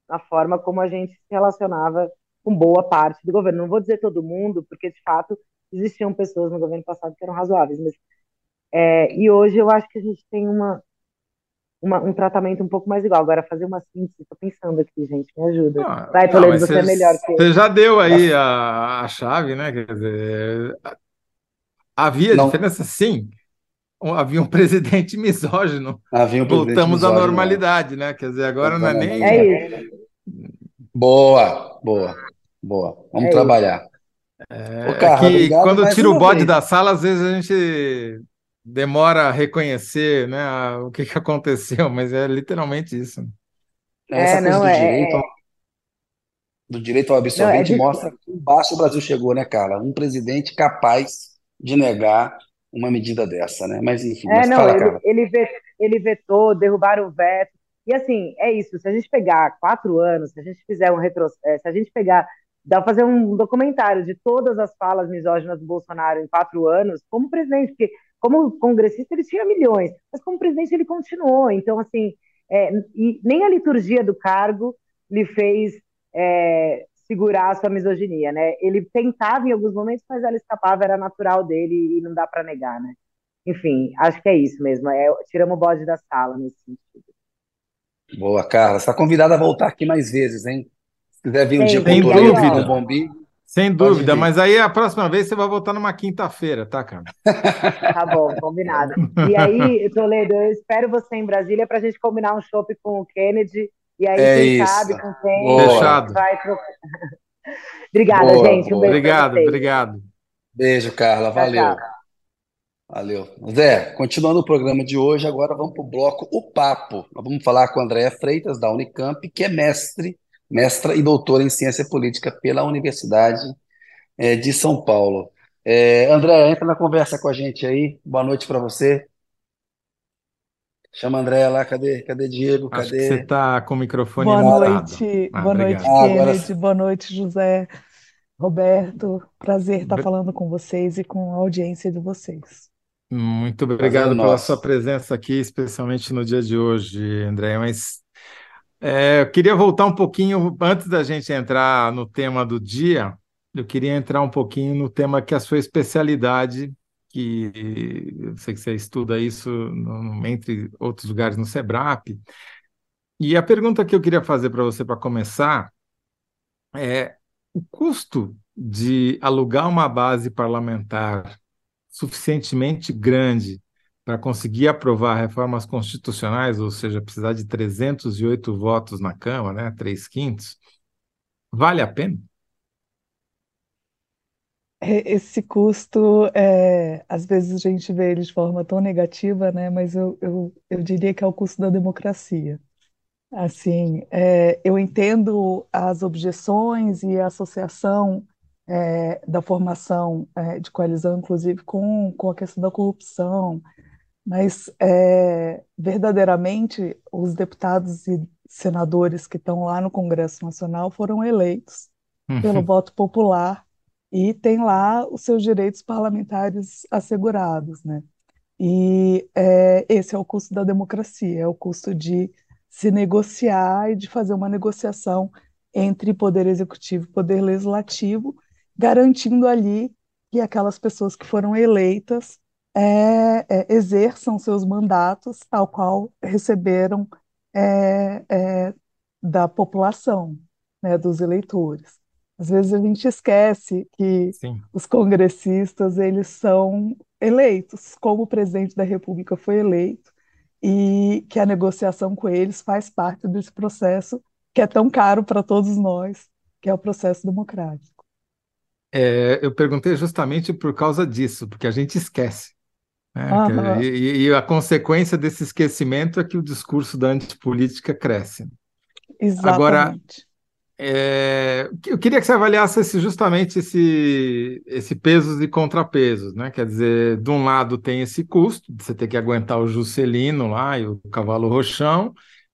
na forma como a gente se relacionava com boa parte do governo. Não vou dizer todo mundo, porque de fato existiam pessoas no governo passado que eram razoáveis, mas é, e hoje eu acho que a gente tem uma, uma, um tratamento um pouco mais igual. Agora, fazer uma síntese, estou pensando aqui, gente, me ajuda. Ah, Vai, Toledo, você, é melhor que Você já deu aí a, a chave, né? Quer dizer, Havia Não. diferença? Sim. Havia um presidente misógino. Havia um presidente Voltamos à misógino, né? normalidade, né? Quer dizer, agora não é nem. É isso. Boa, boa, boa. Vamos É trabalhar. É, Ô, Carla, que obrigado quando tira o bode vez. da sala, às vezes a gente demora a reconhecer, né, a- o que que aconteceu, mas é literalmente isso. Essa É, coisa não, do é- direito, é- ao- do direito ao Não, é mostra que embaixo o Brasil chegou, né, Carla? Um presidente capaz de negar uma medida dessa, né? Mas enfim, É, mas não, fala, ele, ele, ele vetou, derrubaram o veto. E assim, é isso. Se a gente pegar quatro anos, se a gente fizer um retro, eh, se a gente pegar, dá pra fazer um documentário de todas as falas misóginas do Bolsonaro em quatro anos, como presidente, porque como congressista ele tinha milhões, mas como presidente ele continuou. Então, assim, é, nem a liturgia do cargo lhe fez é, segurar a sua misoginia, né? Ele tentava em alguns momentos, mas ela escapava, era natural dele e não dá para negar, né? Enfim, acho que é isso mesmo. É, tiramos o bode da sala nesse sentido. Boa, Carla. Você está convidada a voltar aqui mais vezes, hein? Se quiser vir um dia Sem com o Toledo, dúvida. com Bombi, Sem dúvida, mas aí a próxima vez você vai voltar numa quinta-feira, tá, cara? Tá bom, combinado. E aí, Toledo, eu espero você em Brasília para a gente combinar um shopping com o Kennedy. E aí, É quem isso. sabe, com quem Boa. Fechado. vai trocar. Obrigada, Boa, gente. Um beijo Obrigado, vocês. obrigado. Beijo, Carla. Tchau, Valeu. tchau. Valeu. Zé, continuando o programa de hoje, agora vamos para o bloco O Papo. Nós vamos falar com a Andréa Freitas, da Unicamp, que é mestre, mestra e doutora em ciência política pela Universidade eh, de São Paulo. É, Andréa, entra na conversa com a gente aí. Boa noite para você. Chama a Andréa lá, cadê? Cadê Diego? Acho que Cadê? você está com o microfone Boa mutado. noite, Ah, boa noite, obrigado. Ah, agora Kennedy, boa noite, José, Roberto. Prazer estar Br- falando com vocês e com a audiência de vocês. Muito Prazer é obrigado pela nosso. sua presença aqui, especialmente no dia de hoje, André. Mas é, eu queria voltar um pouquinho, antes da gente entrar no tema do dia, eu queria entrar um pouquinho no tema que é a sua especialidade, que eu sei que você estuda isso no- entre outros lugares no SEBRAP. E a pergunta que eu queria fazer para você para começar é o custo de alugar uma base parlamentar suficientemente grande para conseguir aprovar reformas constitucionais, ou seja, precisar de 308 votos na Câmara, né, três quintos, vale a pena? É, Esse custo, é, às vezes a gente vê ele de forma tão negativa, né? Mas eu, eu, eu diria que é o custo da democracia. Assim, é, eu entendo as objeções e a associação é, da formação é, de coalizão, inclusive com, com a questão da corrupção, mas é, verdadeiramente os deputados e senadores que estão lá no Congresso Nacional foram eleitos pelo voto popular e têm lá os seus direitos parlamentares assegurados, né? E é, esse é o custo da democracia, é o custo de se negociar e de fazer uma negociação entre poder executivo e poder legislativo, garantindo ali que aquelas pessoas que foram eleitas é, é, exerçam seus mandatos tal qual receberam é, é, da população, né, dos eleitores. Às vezes a gente esquece que Sim. os congressistas eles são eleitos, como o presidente da República foi eleito, e que a negociação com eles faz parte desse processo que é tão caro para todos nós, que é o processo democrático. É, eu perguntei justamente por causa disso, porque a gente esquece. Aham. E, e a consequência desse esquecimento é que o discurso da antipolítica cresce. Agora, Exatamente. É, eu queria que você avaliasse esse- justamente esse, esse pesos e contrapesos, né? Quer dizer, de um lado tem esse custo, de você ter que aguentar o Juscelino lá e o cavalo roxão,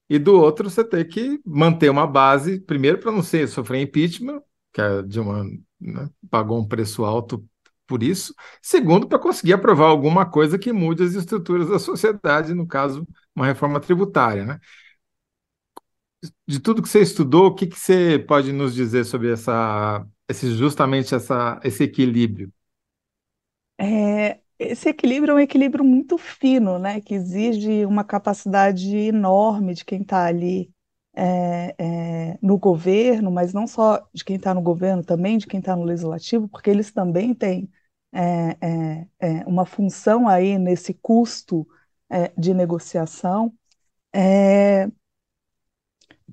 e do outro você ter que manter uma base, primeiro para não ser, sofrer impeachment, que a Dilma, né, pagou um preço alto por isso, segundo, para conseguir aprovar alguma coisa que mude as estruturas da sociedade, no caso, uma reforma tributária, né? de tudo que você estudou, o que que você pode nos dizer sobre essa, esse, justamente essa, esse equilíbrio? É, esse equilíbrio é um equilíbrio muito fino, né, que exige uma capacidade enorme de quem está ali é, é, no governo, mas não só de quem está no governo, também de quem está no legislativo, porque eles também têm é, é, é, uma função aí nesse custo é, de negociação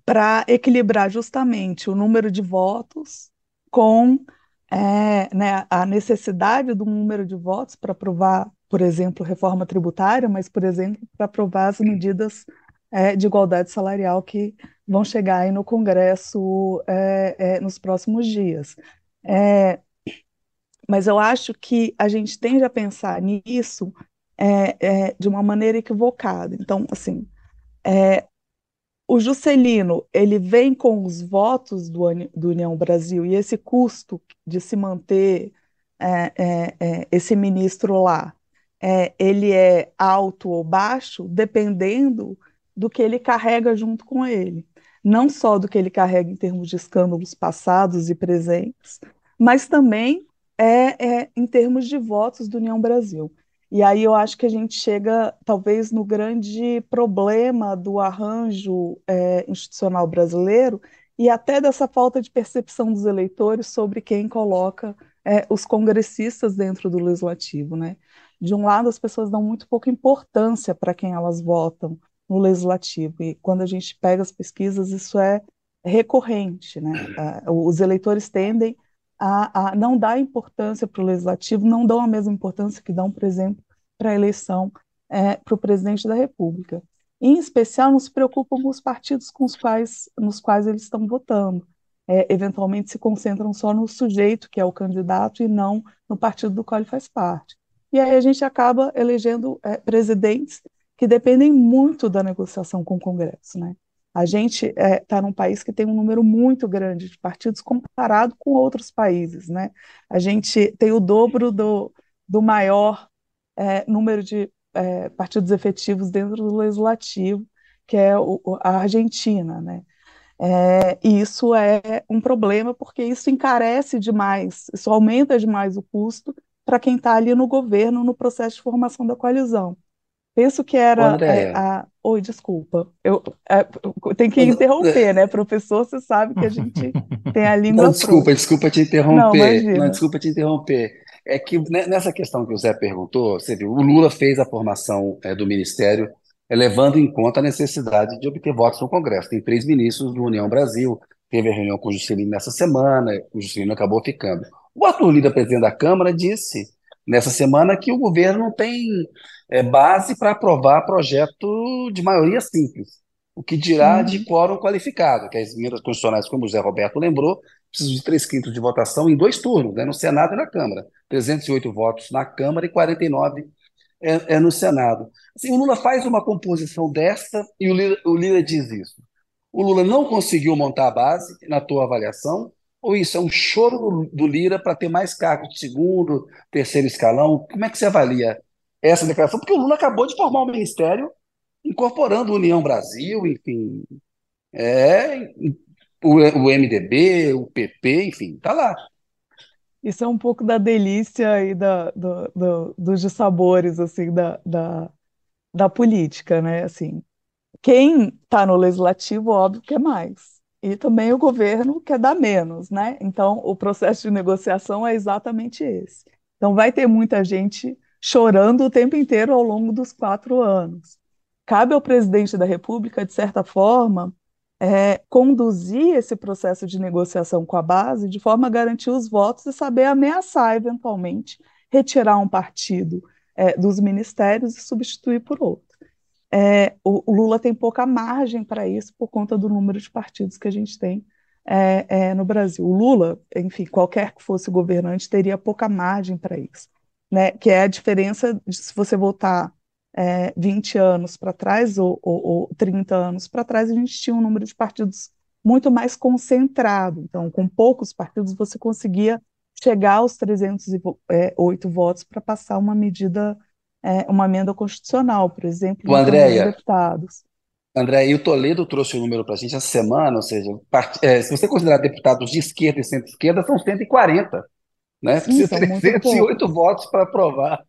para equilibrar justamente o número de votos com né, a necessidade do número de votos para aprovar, por exemplo, reforma tributária, mas, por exemplo, para aprovar as medidas é, de igualdade salarial que vão chegar aí no Congresso é, é nos próximos dias. É, mas eu acho que a gente tende a pensar nisso é, de uma maneira equivocada. Então, assim, o Juscelino, ele vem com os votos do, do União Brasil e esse custo de se manter é, é, é, esse ministro lá, é, ele é alto ou baixo, dependendo do que ele carrega junto com ele. Não só do que ele carrega em termos de escândalos passados e presentes, mas também é, é em termos de votos do União Brasil. E aí eu acho que a gente chega, talvez, no grande problema do arranjo é, institucional brasileiro e até dessa falta de percepção dos eleitores sobre quem coloca é, os congressistas dentro do legislativo, né? De um lado, as pessoas dão muito pouca importância para quem elas votam no legislativo, e quando a gente pega as pesquisas, isso é recorrente, né? Os eleitores tendem a, a não dar importância para o legislativo, não dão a mesma importância que dão, por exemplo, para a eleição é, para o presidente da República. Em especial, não se preocupam com os partidos com os quais, nos quais eles estão votando. É, eventualmente se concentram só no sujeito, que é o candidato, e não no partido do qual ele faz parte. E aí a gente acaba elegendo é, presidentes que dependem muito da negociação com o Congresso. Né? A gente está é, tá num país que tem um número muito grande de partidos comparado com outros países. Né? A gente tem o dobro do, do maior é, número de é, partidos efetivos dentro do legislativo, que é o, a Argentina. Né? É, e isso é um problema porque isso encarece demais, isso aumenta demais o custo para quem está ali no governo, no processo de formação da coalizão. Penso que era é, a. Oi, desculpa. Eu, é, tenho que interromper, né? Professor, você sabe que a gente tem a língua. Não, desculpa, desculpa te interromper. Não, Não, desculpa te interromper. É que nessa questão que o Zé perguntou, você viu, o Lula fez a formação é, do Ministério é, levando em conta a necessidade de obter votos no Congresso. Tem três ministros do União Brasil, teve a reunião com o Juscelino nessa semana, o Juscelino acabou ficando. O Arthur Lira, presidente da Câmara, disse nessa semana que o governo não tem é, base para aprovar projeto de maioria simples. O que dirá uhum. de quórum qualificado, que as emendas constitucionais, como o José Roberto lembrou, precisam de três quintos de votação em dois turnos, né, no Senado e na Câmara. 308 votos na Câmara e 49 é, é no Senado. Assim, o Lula faz uma composição dessa e o Lula, o Lula diz isso. O Lula não conseguiu montar a base, na tua avaliação, ou isso é um choro do, do Lira para ter mais cargos de segundo, terceiro escalão? Como é que você avalia essa declaração? Porque o Lula acabou de formar um ministério incorporando União Brasil, enfim, é, o, o MDB, o PP, enfim, tá lá. Isso é um pouco da delícia e da, do, do, dos dissabores, assim, da, da, da política, né? Assim, quem está no legislativo, óbvio, quer mais. E também o governo quer dar menos, né? Então, o processo de negociação é exatamente esse. Então, vai ter muita gente chorando o tempo inteiro ao longo dos quatro anos. Cabe ao presidente da República, de certa forma, é, conduzir esse processo de negociação com a base de forma a garantir os votos e saber ameaçar, eventualmente, retirar um partido é, dos ministérios e substituir por outro. É, o, o, Lula tem pouca margem para isso por conta do número de partidos que a gente tem é, é, no Brasil. O Lula, enfim, qualquer que fosse governante, teria pouca margem para isso, né? que é a diferença de se você voltar é, 20 anos para trás ou, ou, ou 30 anos para trás, a gente tinha um número de partidos muito mais concentrado. Então, com poucos partidos, você conseguia chegar aos 308 é, votos para passar uma medida, é, uma emenda constitucional, por exemplo, Andréia, deputados. André, e o Toledo trouxe o um número para a gente essa semana, ou seja, part... é, se você considerar deputados de esquerda e centro-esquerda, são 140, né? Sim, Precisa 308 votos para aprovar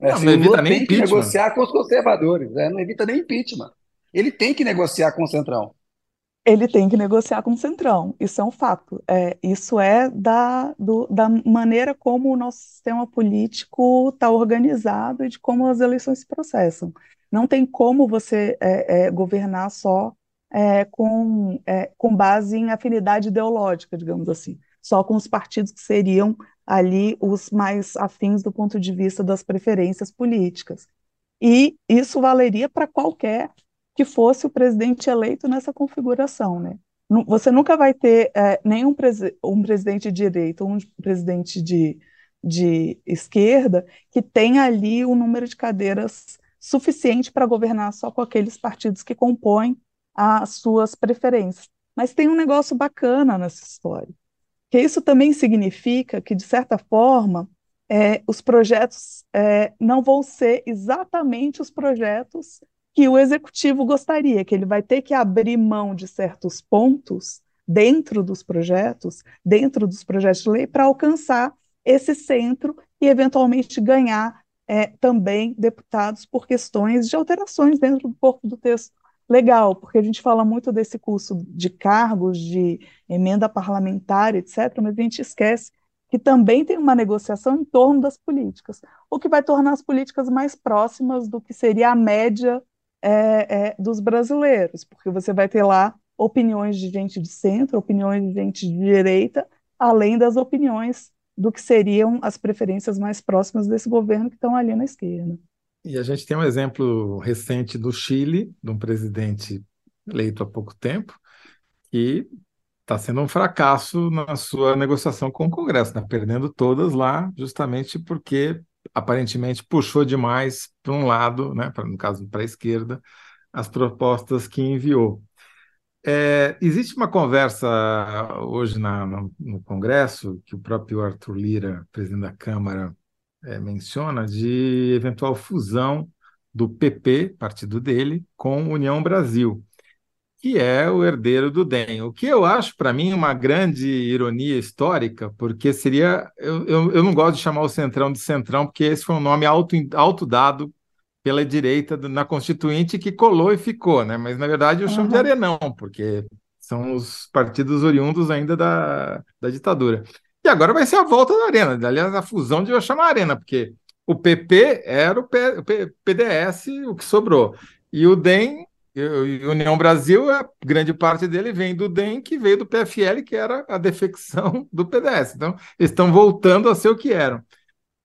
é, não, assim, não evita nem tem impeachment. que negociar com os conservadores, né? não evita nem impeachment. Ele tem que negociar com o Centrão. ele tem que negociar com o Centrão, isso é um fato. É, isso é da, do, da maneira como o nosso sistema político está organizado e de como as eleições se processam. Não tem como você é, é, governar só é, com, é, com base em afinidade ideológica, digamos assim, só com os partidos que seriam ali os mais afins do ponto de vista das preferências políticas. E isso valeria para qualquer que fosse o presidente eleito nessa configuração, né? Você nunca vai ter é, nenhum um presidente de direita ou um presidente de, de esquerda que tenha ali o um número de cadeiras suficiente para governar só com aqueles partidos que compõem as suas preferências. Mas tem um negócio bacana nessa história, que isso também significa que, de certa forma, é, os projetos é, não vão ser exatamente os projetos que o executivo gostaria, que ele vai ter que abrir mão de certos pontos dentro dos projetos, dentro dos projetos de lei, para alcançar esse centro e, eventualmente, ganhar é, também deputados por questões de alterações dentro do corpo do texto legal, porque a gente fala muito desse curso de cargos, de emenda parlamentar, etc., mas a gente esquece que também tem uma negociação em torno das políticas, o que vai tornar as políticas mais próximas do que seria a média é, é, dos brasileiros, porque você vai ter lá opiniões de gente de centro, opiniões de gente de direita, além das opiniões do que seriam as preferências mais próximas desse governo que estão ali na esquerda. E a gente tem um exemplo recente do Chile, de um presidente eleito há pouco tempo, que está sendo um fracasso na sua negociação com o Congresso, está perdendo todas lá, justamente porque aparentemente puxou demais para um lado, né, pra, no caso para a esquerda, as propostas que enviou. É, existe uma conversa hoje na, no, no, Congresso, que o próprio Arthur Lira, presidente da Câmara, é, menciona de eventual fusão do PP, partido dele, com União Brasil, que é o herdeiro do DEM. O que eu acho, para mim, uma grande ironia histórica, porque seria. Eu, eu, eu, não gosto de chamar o Centrão de Centrão, porque esse foi um nome auto, auto dado pela direita na Constituinte que colou e ficou, né? Mas na verdade eu chamo uhum. de Arenão, porque são os partidos oriundos ainda da, da ditadura. E agora vai ser a volta da Arena. Aliás, a fusão de chamar Arena, porque o PP era o, P, o P, PDS, o que sobrou. E o DEM, o União Brasil, a grande parte dele vem do DEM, que veio do PFL, que era a defecção do PDS. Então, eles estão voltando a ser o que eram.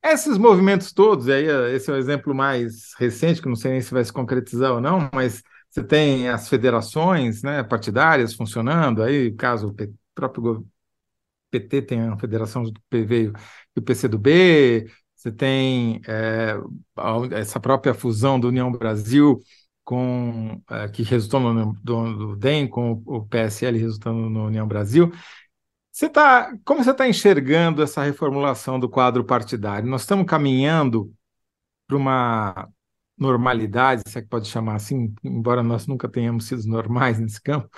Esses movimentos todos, aí esse é o exemplo mais recente, que não sei nem se vai se concretizar ou não, mas você tem as federações né, partidárias funcionando, aí, caso o próprio PT tem a Federação do PV e o PCdoB, você tem é, essa própria fusão do União Brasil com é, que resultou no do, do, DEM com o PSL resultando no União Brasil. Você tá, como você está enxergando essa reformulação do quadro partidário? Nós estamos caminhando para uma normalidade, se é que pode chamar assim, embora nós nunca tenhamos sido normais nesse campo,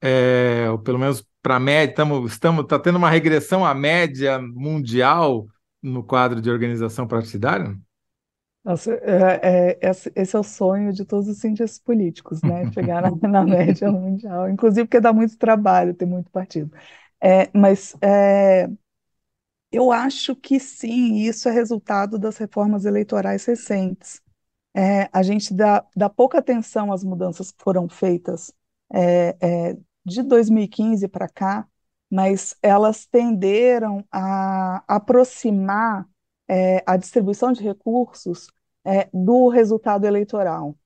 é, ou pelo menos para a média, estamos, estamos, tá tendo uma regressão à média mundial no quadro de organização partidária? Nossa, é, é, esse é o sonho de todos os cientistas políticos, né? Chegar na, na média mundial, inclusive porque dá muito trabalho ter muito partido. É, mas é, eu acho que sim, isso é resultado das reformas eleitorais recentes. É, a gente dá, dá pouca atenção às mudanças que foram feitas é, é, de 2015 para cá, mas elas tenderam a aproximar é, a distribuição de recursos é, do resultado eleitoral,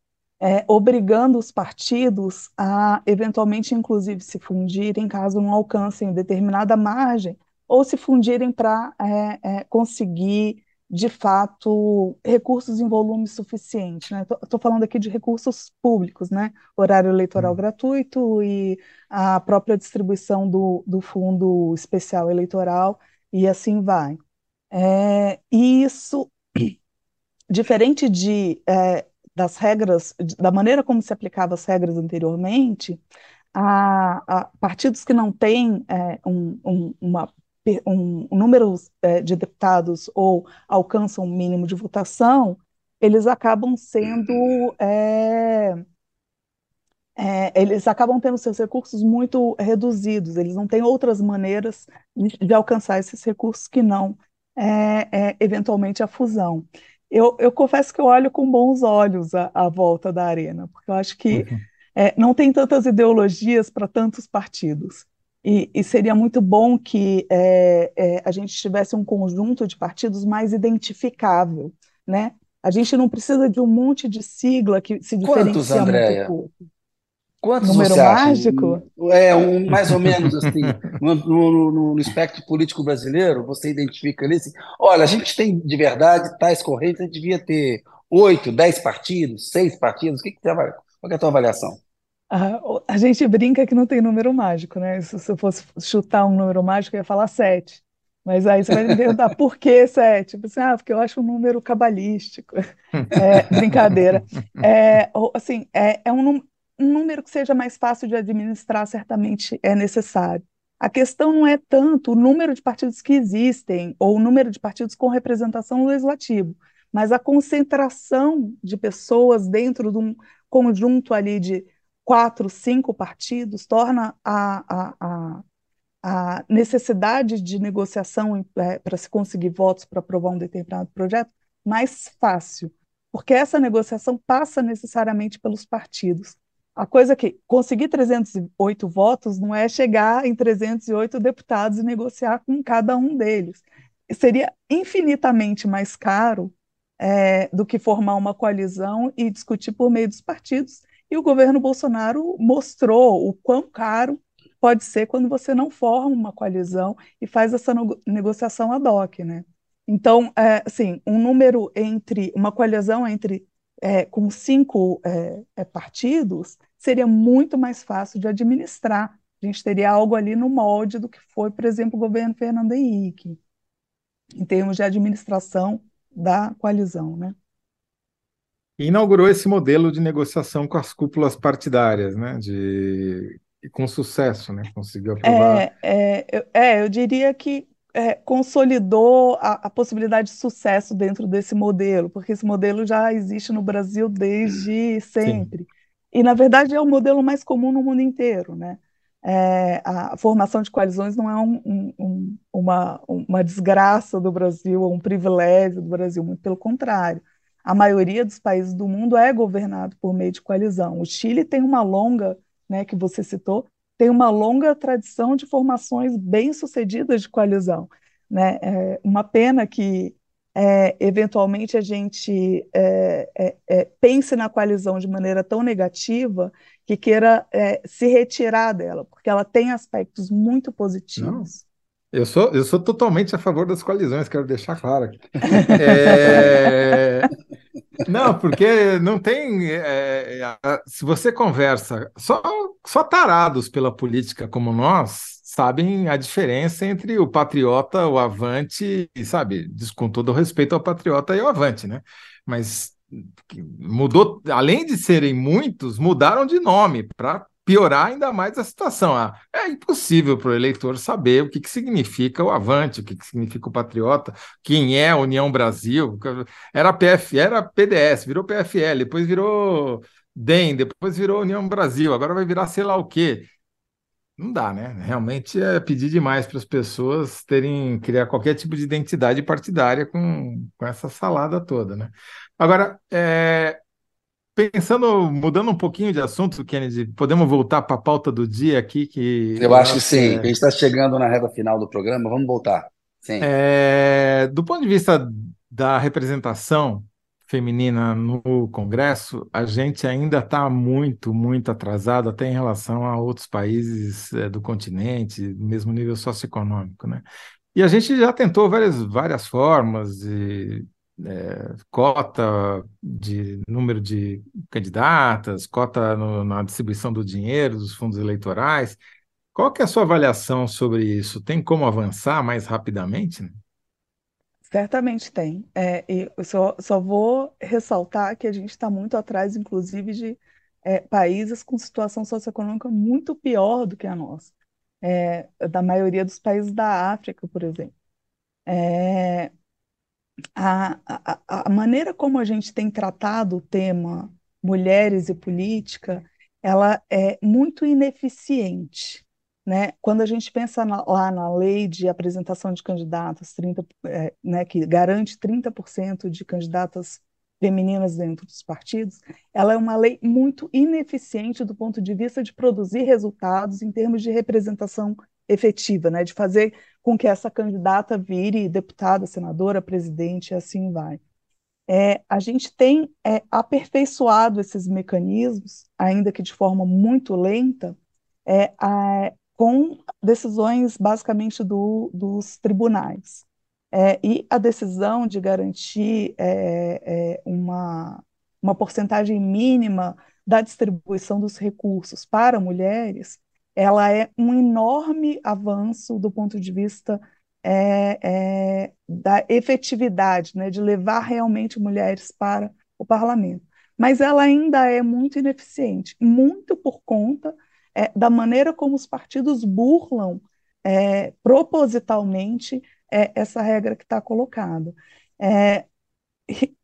é, obrigando os partidos a, eventualmente, inclusive, se fundirem caso não alcancem determinada margem, ou se fundirem para é, é, conseguir de fato, recursos em volume suficiente. Estou né? falando aqui de recursos públicos, né? horário eleitoral hum. gratuito e a própria distribuição do, do fundo especial eleitoral, e assim vai. É, e isso, diferente de, é, das regras, da maneira como se aplicava as regras anteriormente, a, a partidos que não têm é, um, um, uma um, um número é, de deputados ou alcançam um mínimo de votação, eles acabam sendo é, é, eles acabam tendo seus recursos muito reduzidos, eles não têm outras maneiras de, de alcançar esses recursos que não, é, é, eventualmente, a fusão. Eu, eu, confesso que eu olho com bons olhos a, a volta da Arena, porque eu acho que uhum. É, não tem tantas ideologias para tantos partidos. E, e, seria muito bom que é, é, a gente tivesse um conjunto de partidos mais identificável, né? A gente não precisa de um monte de sigla que se diferencia Quantos, Andréia? muito pouco. Quantos Número você acha? mágico? É, um, mais ou menos assim, no, no, no, no espectro político brasileiro, você identifica ali assim, olha, a gente tem de verdade tais correntes, a gente devia ter oito, dez partidos, seis partidos, o que, que você vai, qual é a tua avaliação? Ah, a gente brinca que não tem número mágico, né? Se, eu fosse chutar um número mágico, eu ia falar sete. Mas aí você vai me perguntar por que sete? Tipo assim, ah, porque eu acho um número cabalístico. É, brincadeira. É, assim, é, é um, um número que seja mais fácil de administrar certamente é necessário. A questão não é tanto o número de partidos que existem ou o número de partidos com representação no legislativo, mas a concentração de pessoas dentro de um conjunto ali de quatro, cinco partidos torna a, a, a, a necessidade de negociação é, para se conseguir votos para aprovar um determinado projeto mais fácil, porque essa negociação passa necessariamente pelos partidos. A coisa que conseguir 308 votos não é chegar em 308 deputados e negociar com cada um deles. Seria infinitamente mais caro é, do que formar uma coalizão e discutir por meio dos partidos. E o governo Bolsonaro mostrou o quão caro pode ser quando você não forma uma coalizão e faz essa negociação ad hoc, né? Então, é, assim, um número entre uma coalizão entre é, com cinco é, é, partidos, seria muito mais fácil de administrar. A gente teria algo ali no molde do que foi, por exemplo, o governo Fernando Henrique, em termos de administração da coalizão, né? Inaugurou esse modelo de negociação com as cúpulas partidárias, né? De... E com sucesso, né? Conseguiu aprovar. É, é, eu, é, eu diria que é, consolidou a, a, possibilidade de sucesso dentro desse modelo, porque esse modelo já existe no Brasil desde sempre. Sim. E, na verdade, é o modelo mais comum no mundo inteiro, né? É, a formação de coalizões não é um, um, um, uma, uma desgraça do Brasil ou um privilégio do Brasil, muito pelo contrário. A maioria dos países do mundo é governado por meio de coalizão. O Chile tem uma longa, né, que você citou, tem uma longa tradição de formações bem-sucedidas de coalizão. Né? É uma pena que, é, eventualmente, a gente é, é, é, pense na coalizão de maneira tão negativa que queira é, se retirar dela, porque ela tem aspectos muito positivos. Eu sou, eu sou totalmente a favor das coalizões, quero deixar claro aqui. É... Não, porque não tem. É, é, se você conversa, só, só tarados pela política como nós sabem a diferença entre o patriota, o avante, e sabe, com todo o respeito ao patriota e ao avante, né? Mas mudou, além de serem muitos, mudaram de nome para piorar ainda mais a situação. Ah, é impossível para o eleitor saber o que, que significa o Avante, o que, que significa o Patriota, quem é a União Brasil. Era PF, era PDS, virou PFL, depois virou DEM, depois virou União Brasil, agora vai virar sei lá o quê. Não dá, né? Realmente é pedir demais para as pessoas terem, criar qualquer tipo de identidade partidária com, com essa salada toda, né? Agora, é, Pensando, mudando um pouquinho de assunto, Kennedy, podemos voltar para a pauta do dia aqui? Que eu acho que sim. É... A gente está chegando na reta final do programa, vamos voltar. Sim. É... Do ponto de vista da representação feminina no Congresso, a gente ainda está muito, muito atrasado até em relação a outros países é, do continente, mesmo nível socioeconômico, né? E a gente já tentou várias, várias formas de é, cota de número de candidatas, cota no, na distribuição do dinheiro dos fundos eleitorais. Qual que é a sua avaliação sobre isso? Tem como avançar mais rapidamente? Certamente tem. É, só, só vou ressaltar que a gente está muito atrás, inclusive, de é, países com situação socioeconômica muito pior do que a nossa. É, da maioria dos países da África, por exemplo. É, a, a, a maneira como a gente tem tratado o tema mulheres e política, ela é muito ineficiente. Né? Quando a gente pensa na, lá na lei de apresentação de candidatas, 30, é, né, que garante 30% de candidatas femininas dentro dos partidos, ela é uma lei muito ineficiente do ponto de vista de produzir resultados em termos de representação efetiva, né, de fazer com que essa candidata vire deputada, senadora, presidente, e assim vai. É, a gente tem é, aperfeiçoado esses mecanismos, ainda que de forma muito lenta, é, a, com decisões basicamente do, dos tribunais. É, e a decisão de garantir é, é, uma, uma porcentagem mínima da distribuição dos recursos para mulheres, ela é um enorme avanço do ponto de vista é, é, da efetividade, né, de levar realmente mulheres para o parlamento. Mas ela ainda é muito ineficiente, muito por conta é, da maneira como os partidos burlam é, propositalmente é, essa regra que está colocada. É,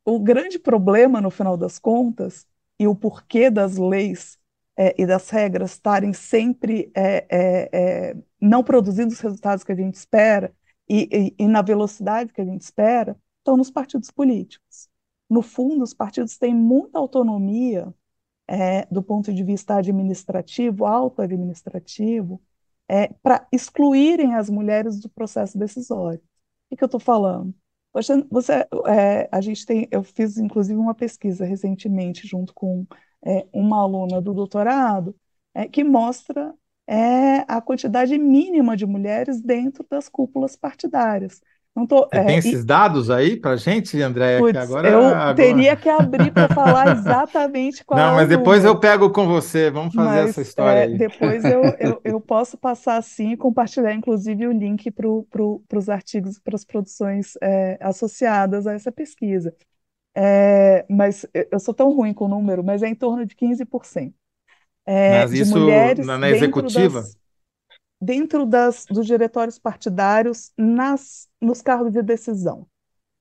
o grande problema, no final das contas, e o porquê das leis é, e das regras estarem sempre é, é, é, não produzindo os resultados que a gente espera e, e, e na velocidade que a gente espera, estão nos partidos políticos. No fundo, os partidos têm muita autonomia é, do ponto de vista administrativo, auto-administrativo, é, para excluírem as mulheres do processo decisório. O que, eu estou falando? Você, você é, a gente tem, eu fiz inclusive uma pesquisa recentemente junto com é, uma aluna do doutorado é, que mostra é, a quantidade mínima de mulheres dentro das cúpulas partidárias. Não tô, é, tem esses e, dados aí para gente, André? Putz, agora, eu agora... teria que abrir para falar exatamente qual Não, é mas depois eu pego com você, vamos fazer mas, essa história é, aí. Depois eu, eu, eu, posso passar assim e compartilhar, inclusive, o link para pro, os artigos, para as produções é, associadas a essa pesquisa. É, mas eu sou tão ruim com o número, mas é em torno de 15%. É, mas de isso mulheres na, na executiva? Das, dentro das, dos diretórios partidários nas, nos cargos de decisão.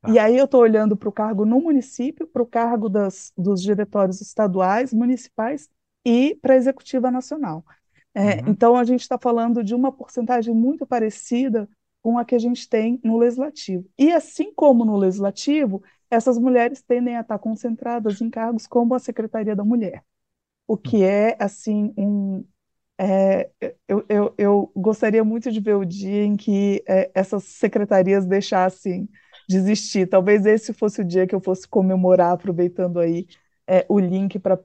Tá. E aí eu estou olhando para o cargo no município, para o cargo das, dos diretórios estaduais, municipais e para a executiva nacional. É, uhum. Então a gente está falando de uma porcentagem muito parecida com a que a gente tem no legislativo. E assim como no legislativo, essas mulheres tendem a estar concentradas em cargos como a Secretaria da Mulher, o que é assim um, é, eu, eu, eu, gostaria muito de ver o dia em que é, essas secretarias deixassem de existir. Talvez esse fosse o dia que eu fosse comemorar, aproveitando aí é, o link para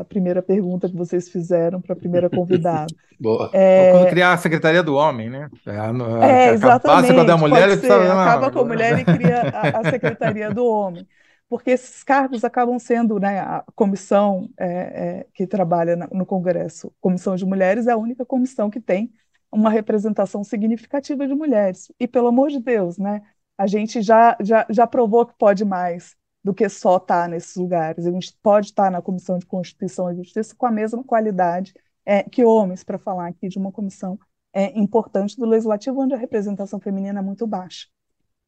a primeira pergunta que vocês fizeram, para a primeira convidada. Boa. É... Quando criar a Secretaria do Homem, né? É, a, é exatamente. Quando é mulher, ser, acaba com a mulher e cria a, a Secretaria do Homem porque esses cargos acabam sendo, né, a comissão é, é, que trabalha no Congresso, Comissão de Mulheres, é a única comissão que tem uma representação significativa de mulheres. E, pelo amor de Deus, né, a gente já, já, já provou que pode mais do que só estar nesses lugares. A gente pode estar na Comissão de Constituição e Justiça com a mesma qualidade é, que homens, para falar aqui de uma comissão é, importante do Legislativo, onde a representação feminina é muito baixa.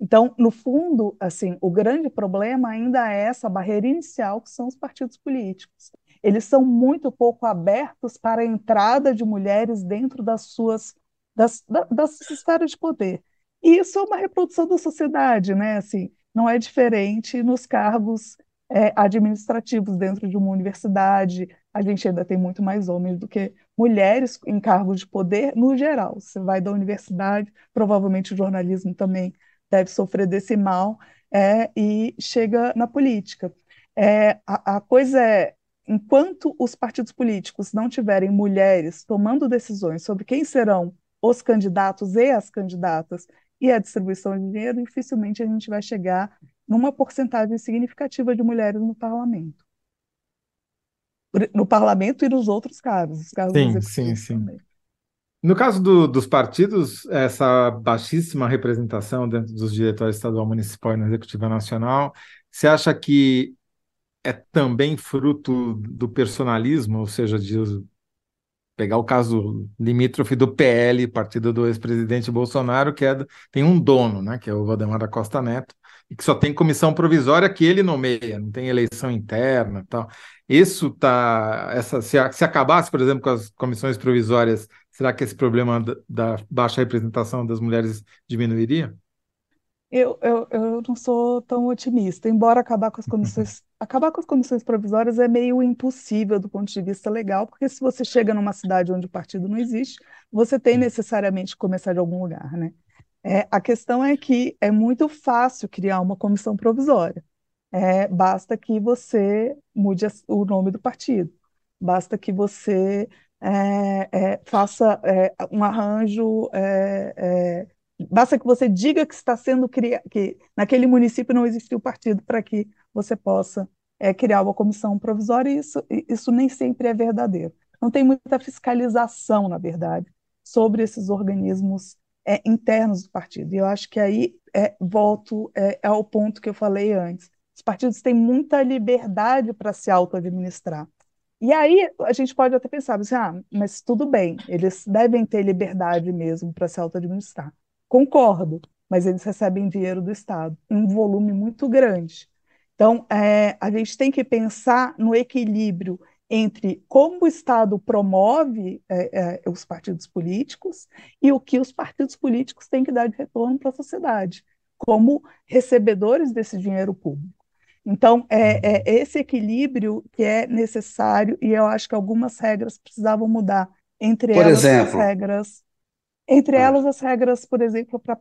Então, no fundo, assim, o grande problema ainda é essa barreira inicial que são os partidos políticos. Eles são muito pouco abertos para a entrada de mulheres dentro das suas das, das esferas de poder. E isso é uma reprodução da sociedade, né? Assim, não é diferente nos cargos é, administrativos dentro de uma universidade. A gente ainda tem muito mais homens do que mulheres em cargos de poder no geral. Você vai da universidade, provavelmente o jornalismo também deve sofrer desse mal é, e chega na política. É, a, a coisa é, enquanto os partidos políticos não tiverem mulheres tomando decisões sobre quem serão os candidatos e as candidatas e a distribuição de dinheiro, dificilmente a gente vai chegar numa porcentagem significativa de mulheres no parlamento. No parlamento e nos outros cargos, os cargos sim, sim, sim. Também. No caso do, dos partidos, essa baixíssima representação dentro dos diretórios estadual, municipal e na executiva nacional, você acha que é também fruto do personalismo, ou seja, de pegar o caso limítrofe do PL, partido do ex-presidente Bolsonaro, que é, tem um dono, né, que é o Valdemar da Costa Neto, e que só tem comissão provisória que ele nomeia, não tem eleição interna tal. Isso tá. Essa, se, se acabasse, por exemplo, com as comissões provisórias, será que esse problema da, da baixa representação das mulheres diminuiria? Eu, eu, eu não sou tão otimista, embora acabar com as comissões, acabar com as comissões provisórias é meio impossível do ponto de vista legal, porque se você chega numa cidade onde o partido não existe, você tem necessariamente que começar de algum lugar, né? É, a questão é que é muito fácil criar uma comissão provisória. É, basta que você mude o nome do partido, basta que você é, é faça é, um arranjo é, Basta que você diga que está sendo criado, que naquele município não existiu partido para que você possa é, criar uma comissão provisória, e isso, isso nem sempre é verdadeiro. Não tem muita fiscalização, na verdade, sobre esses organismos é, internos do partido. E eu acho que aí é, volto é, ao ponto que eu falei antes. Os partidos têm muita liberdade para se auto-administrar. E aí a gente pode até pensar, assim, ah, mas tudo bem, eles devem ter liberdade mesmo para se auto-administrar. Concordo, mas eles recebem dinheiro do Estado, um volume muito grande. Então, é, a gente tem que pensar no equilíbrio entre como o Estado promove é, é, os partidos políticos e o que os partidos políticos têm que dar de retorno para a sociedade, como recebedores desse dinheiro público. Então, é, é, esse equilíbrio que é necessário, e eu acho que algumas regras precisavam mudar, entre Por elas exemplo, as regras. Entre elas, as regras, por exemplo, para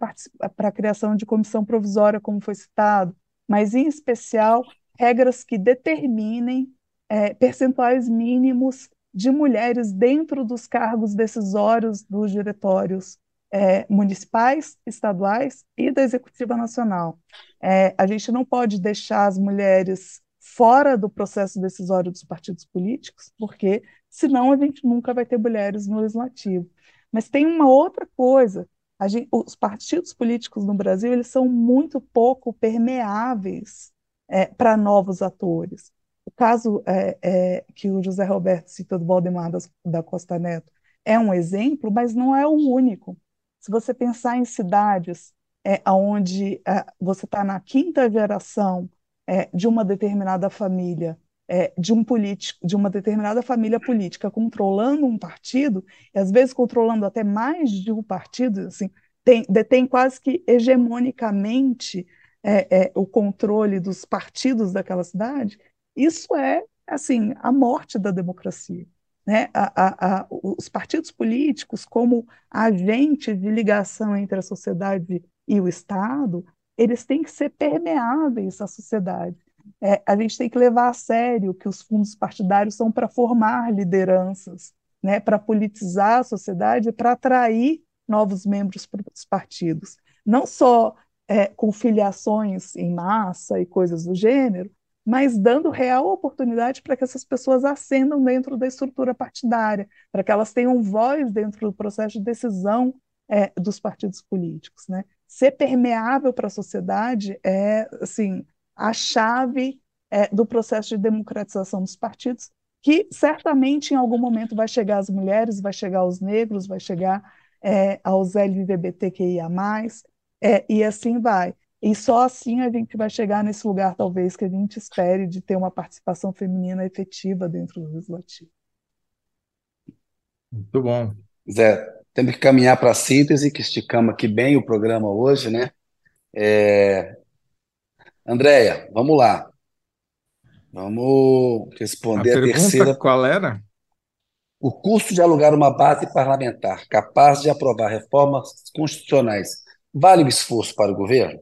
a criação de comissão provisória, como foi citado, mas, em especial, regras que determinem é, percentuais mínimos de mulheres dentro dos cargos decisórios dos diretórios é, municipais, estaduais e da Executiva Nacional. É, a gente não pode deixar as mulheres fora do processo decisório dos partidos políticos, porque senão a gente nunca vai ter mulheres no legislativo. Mas tem uma outra coisa. Gente, os partidos políticos no Brasil eles são muito pouco permeáveis é, para novos atores. O caso é, é, que o José Roberto cita do Valdemar da, da Costa Neto é um exemplo, mas não é o único. Se você pensar em cidades é, onde é, você está na quinta geração é, de uma determinada família é, de um político, de uma determinada família política controlando um partido, e às vezes controlando até mais de um partido, assim, tem, detém quase que hegemonicamente é, é, o controle dos partidos daquela cidade, isso é assim a morte da democracia. Né? A, a, a, os partidos políticos, como agentes de ligação entre a sociedade e o Estado, eles têm que ser permeáveis à sociedade é, a gente tem que levar a sério que os fundos partidários são para formar lideranças, né, para politizar a sociedade, para atrair novos membros para os partidos. Não só é, com filiações em massa e coisas do gênero, mas dando real oportunidade para que essas pessoas ascendam dentro da estrutura partidária, para que elas tenham voz dentro do processo de decisão é, dos partidos políticos. Né? Ser permeável para a sociedade é, assim, a chave é, do processo de democratização dos partidos, que certamente em algum momento vai chegar às mulheres, vai chegar aos negros, vai chegar é, aos LGBTQIA+, é, e assim vai. E só assim a gente vai chegar nesse lugar, talvez, que a gente espere de ter uma participação feminina efetiva dentro do legislativo. Muito bom. Zé, temos que caminhar para a síntese, que esticamos aqui bem o programa hoje, né? É, Andréia, vamos lá. Vamos A responder a pergunta terceira. qual era? O custo de alugar uma base parlamentar capaz de aprovar reformas constitucionais vale o esforço para o governo?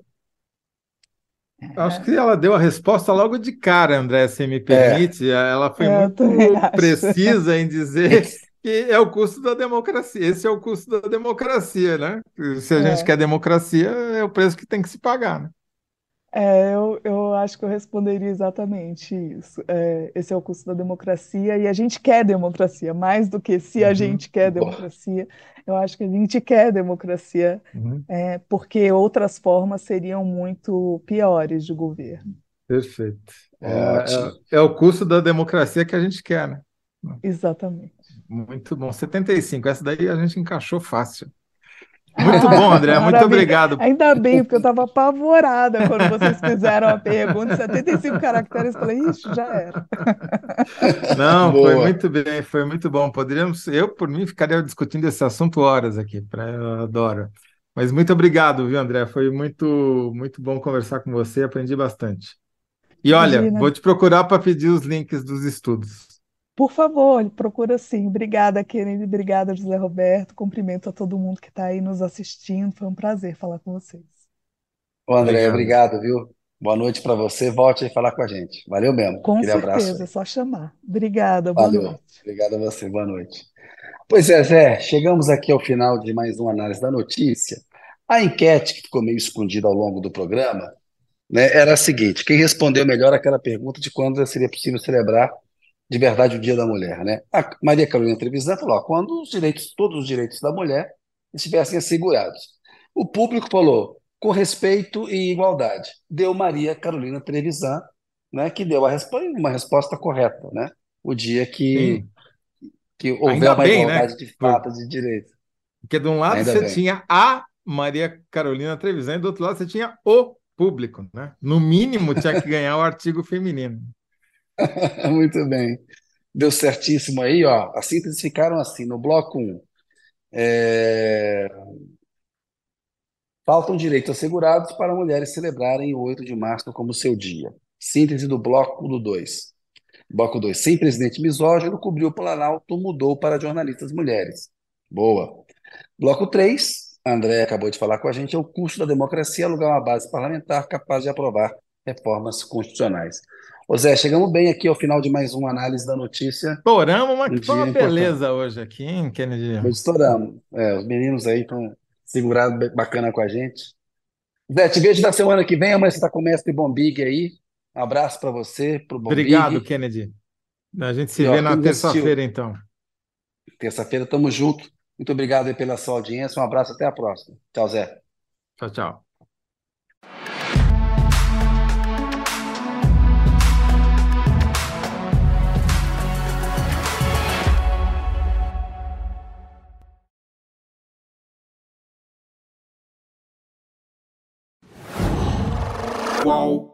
Acho que ela deu a resposta logo de cara, André, se me É, permite. Ela foi É, eu muito acho. precisa em dizer que é o custo da democracia. Esse é o custo da democracia, né? Se a gente É. quer democracia, é o preço que tem que se pagar, né? É, eu, eu acho que eu responderia exatamente isso. É, esse é o custo da democracia e a gente quer democracia, mais do que se a Uhum. gente quer boa. democracia. Eu acho que a gente quer democracia, Uhum. é, porque outras formas seriam muito piores de governo. Perfeito. É, Ótimo. é, é o custo da democracia que a gente quer, né? Exatamente. Muito bom. 75, essa daí a gente encaixou fácil. Muito bom, André. Muito Maravilha. obrigado. Ainda bem, porque eu estava apavorada quando vocês fizeram a pergunta, 75 caracteres, falei, ixi, já era. Não, foi Boa. muito bem, foi muito bom. Poderíamos, eu, por mim, ficaria discutindo esse assunto horas aqui, pra, eu adoro. Mas muito obrigado, viu, André? Foi muito, muito bom conversar com você, aprendi bastante. E olha, Imagina. vou te procurar para pedir os links dos estudos. Por favor, procura sim. Obrigada, Kennedy. Obrigada, José Roberto. Cumprimento a todo mundo que está aí nos assistindo. Foi um prazer falar com vocês. Ô, André, Obrigado. obrigado, viu? Boa noite para você. Volte aí falar com a gente. Valeu mesmo. Com Aquele abraço certeza, é só chamar. Obrigada, boa Valeu. noite. Obrigado a você. Boa noite. Pois é, Zé, chegamos aqui ao final de mais uma análise da notícia. A enquete que ficou meio escondida ao longo do programa, né, era a seguinte: quem respondeu melhor aquela pergunta de quando seria possível celebrar de verdade o Dia da Mulher, né? A Maria Carolina Trevisan falou: quando os direitos, todos os direitos da mulher estivessem assegurados. O público falou: com respeito e igualdade. Deu Maria Carolina Trevisan, né, que deu a respo uma resposta correta, né? O dia que, Sim, que houver ainda uma bem, né? igualdade de Por- fato de direitos. Porque de um lado Ainda você bem. tinha a Maria Carolina Trevisan e do outro lado você tinha o público, né? No mínimo tinha que ganhar o artigo feminino. Muito bem. Deu certíssimo aí, ó. As sínteses ficaram assim, no bloco 1. É... Faltam direitos assegurados para mulheres celebrarem o 8 de março como seu dia. Síntese do bloco do 2. Bloco 2. Sem presidente misógino, cobriu o Planalto, mudou para jornalistas mulheres. Boa. Bloco 3. André acabou de falar com a gente, é o custo da democracia alugar uma base parlamentar capaz de aprovar reformas constitucionais. Ô Zé, chegamos bem aqui ao final de mais uma análise da notícia. Estouramos, Um mas foi dia uma importante. beleza hoje aqui, hein, Kennedy? Estouramos. É, os meninos aí estão segurados bacana com a gente. Zé, te vejo na semana que vem. Amanhã você está com o mestre Bombig aí. Um abraço para você, para o Obrigado, Bombig. Kennedy. A gente se E, ó, vê na não assistiu, terça-feira, então. terça-feira, tamo junto. Muito obrigado pela sua audiência. Um abraço, até a próxima. Tchau, Zé. Tchau, tchau. Qual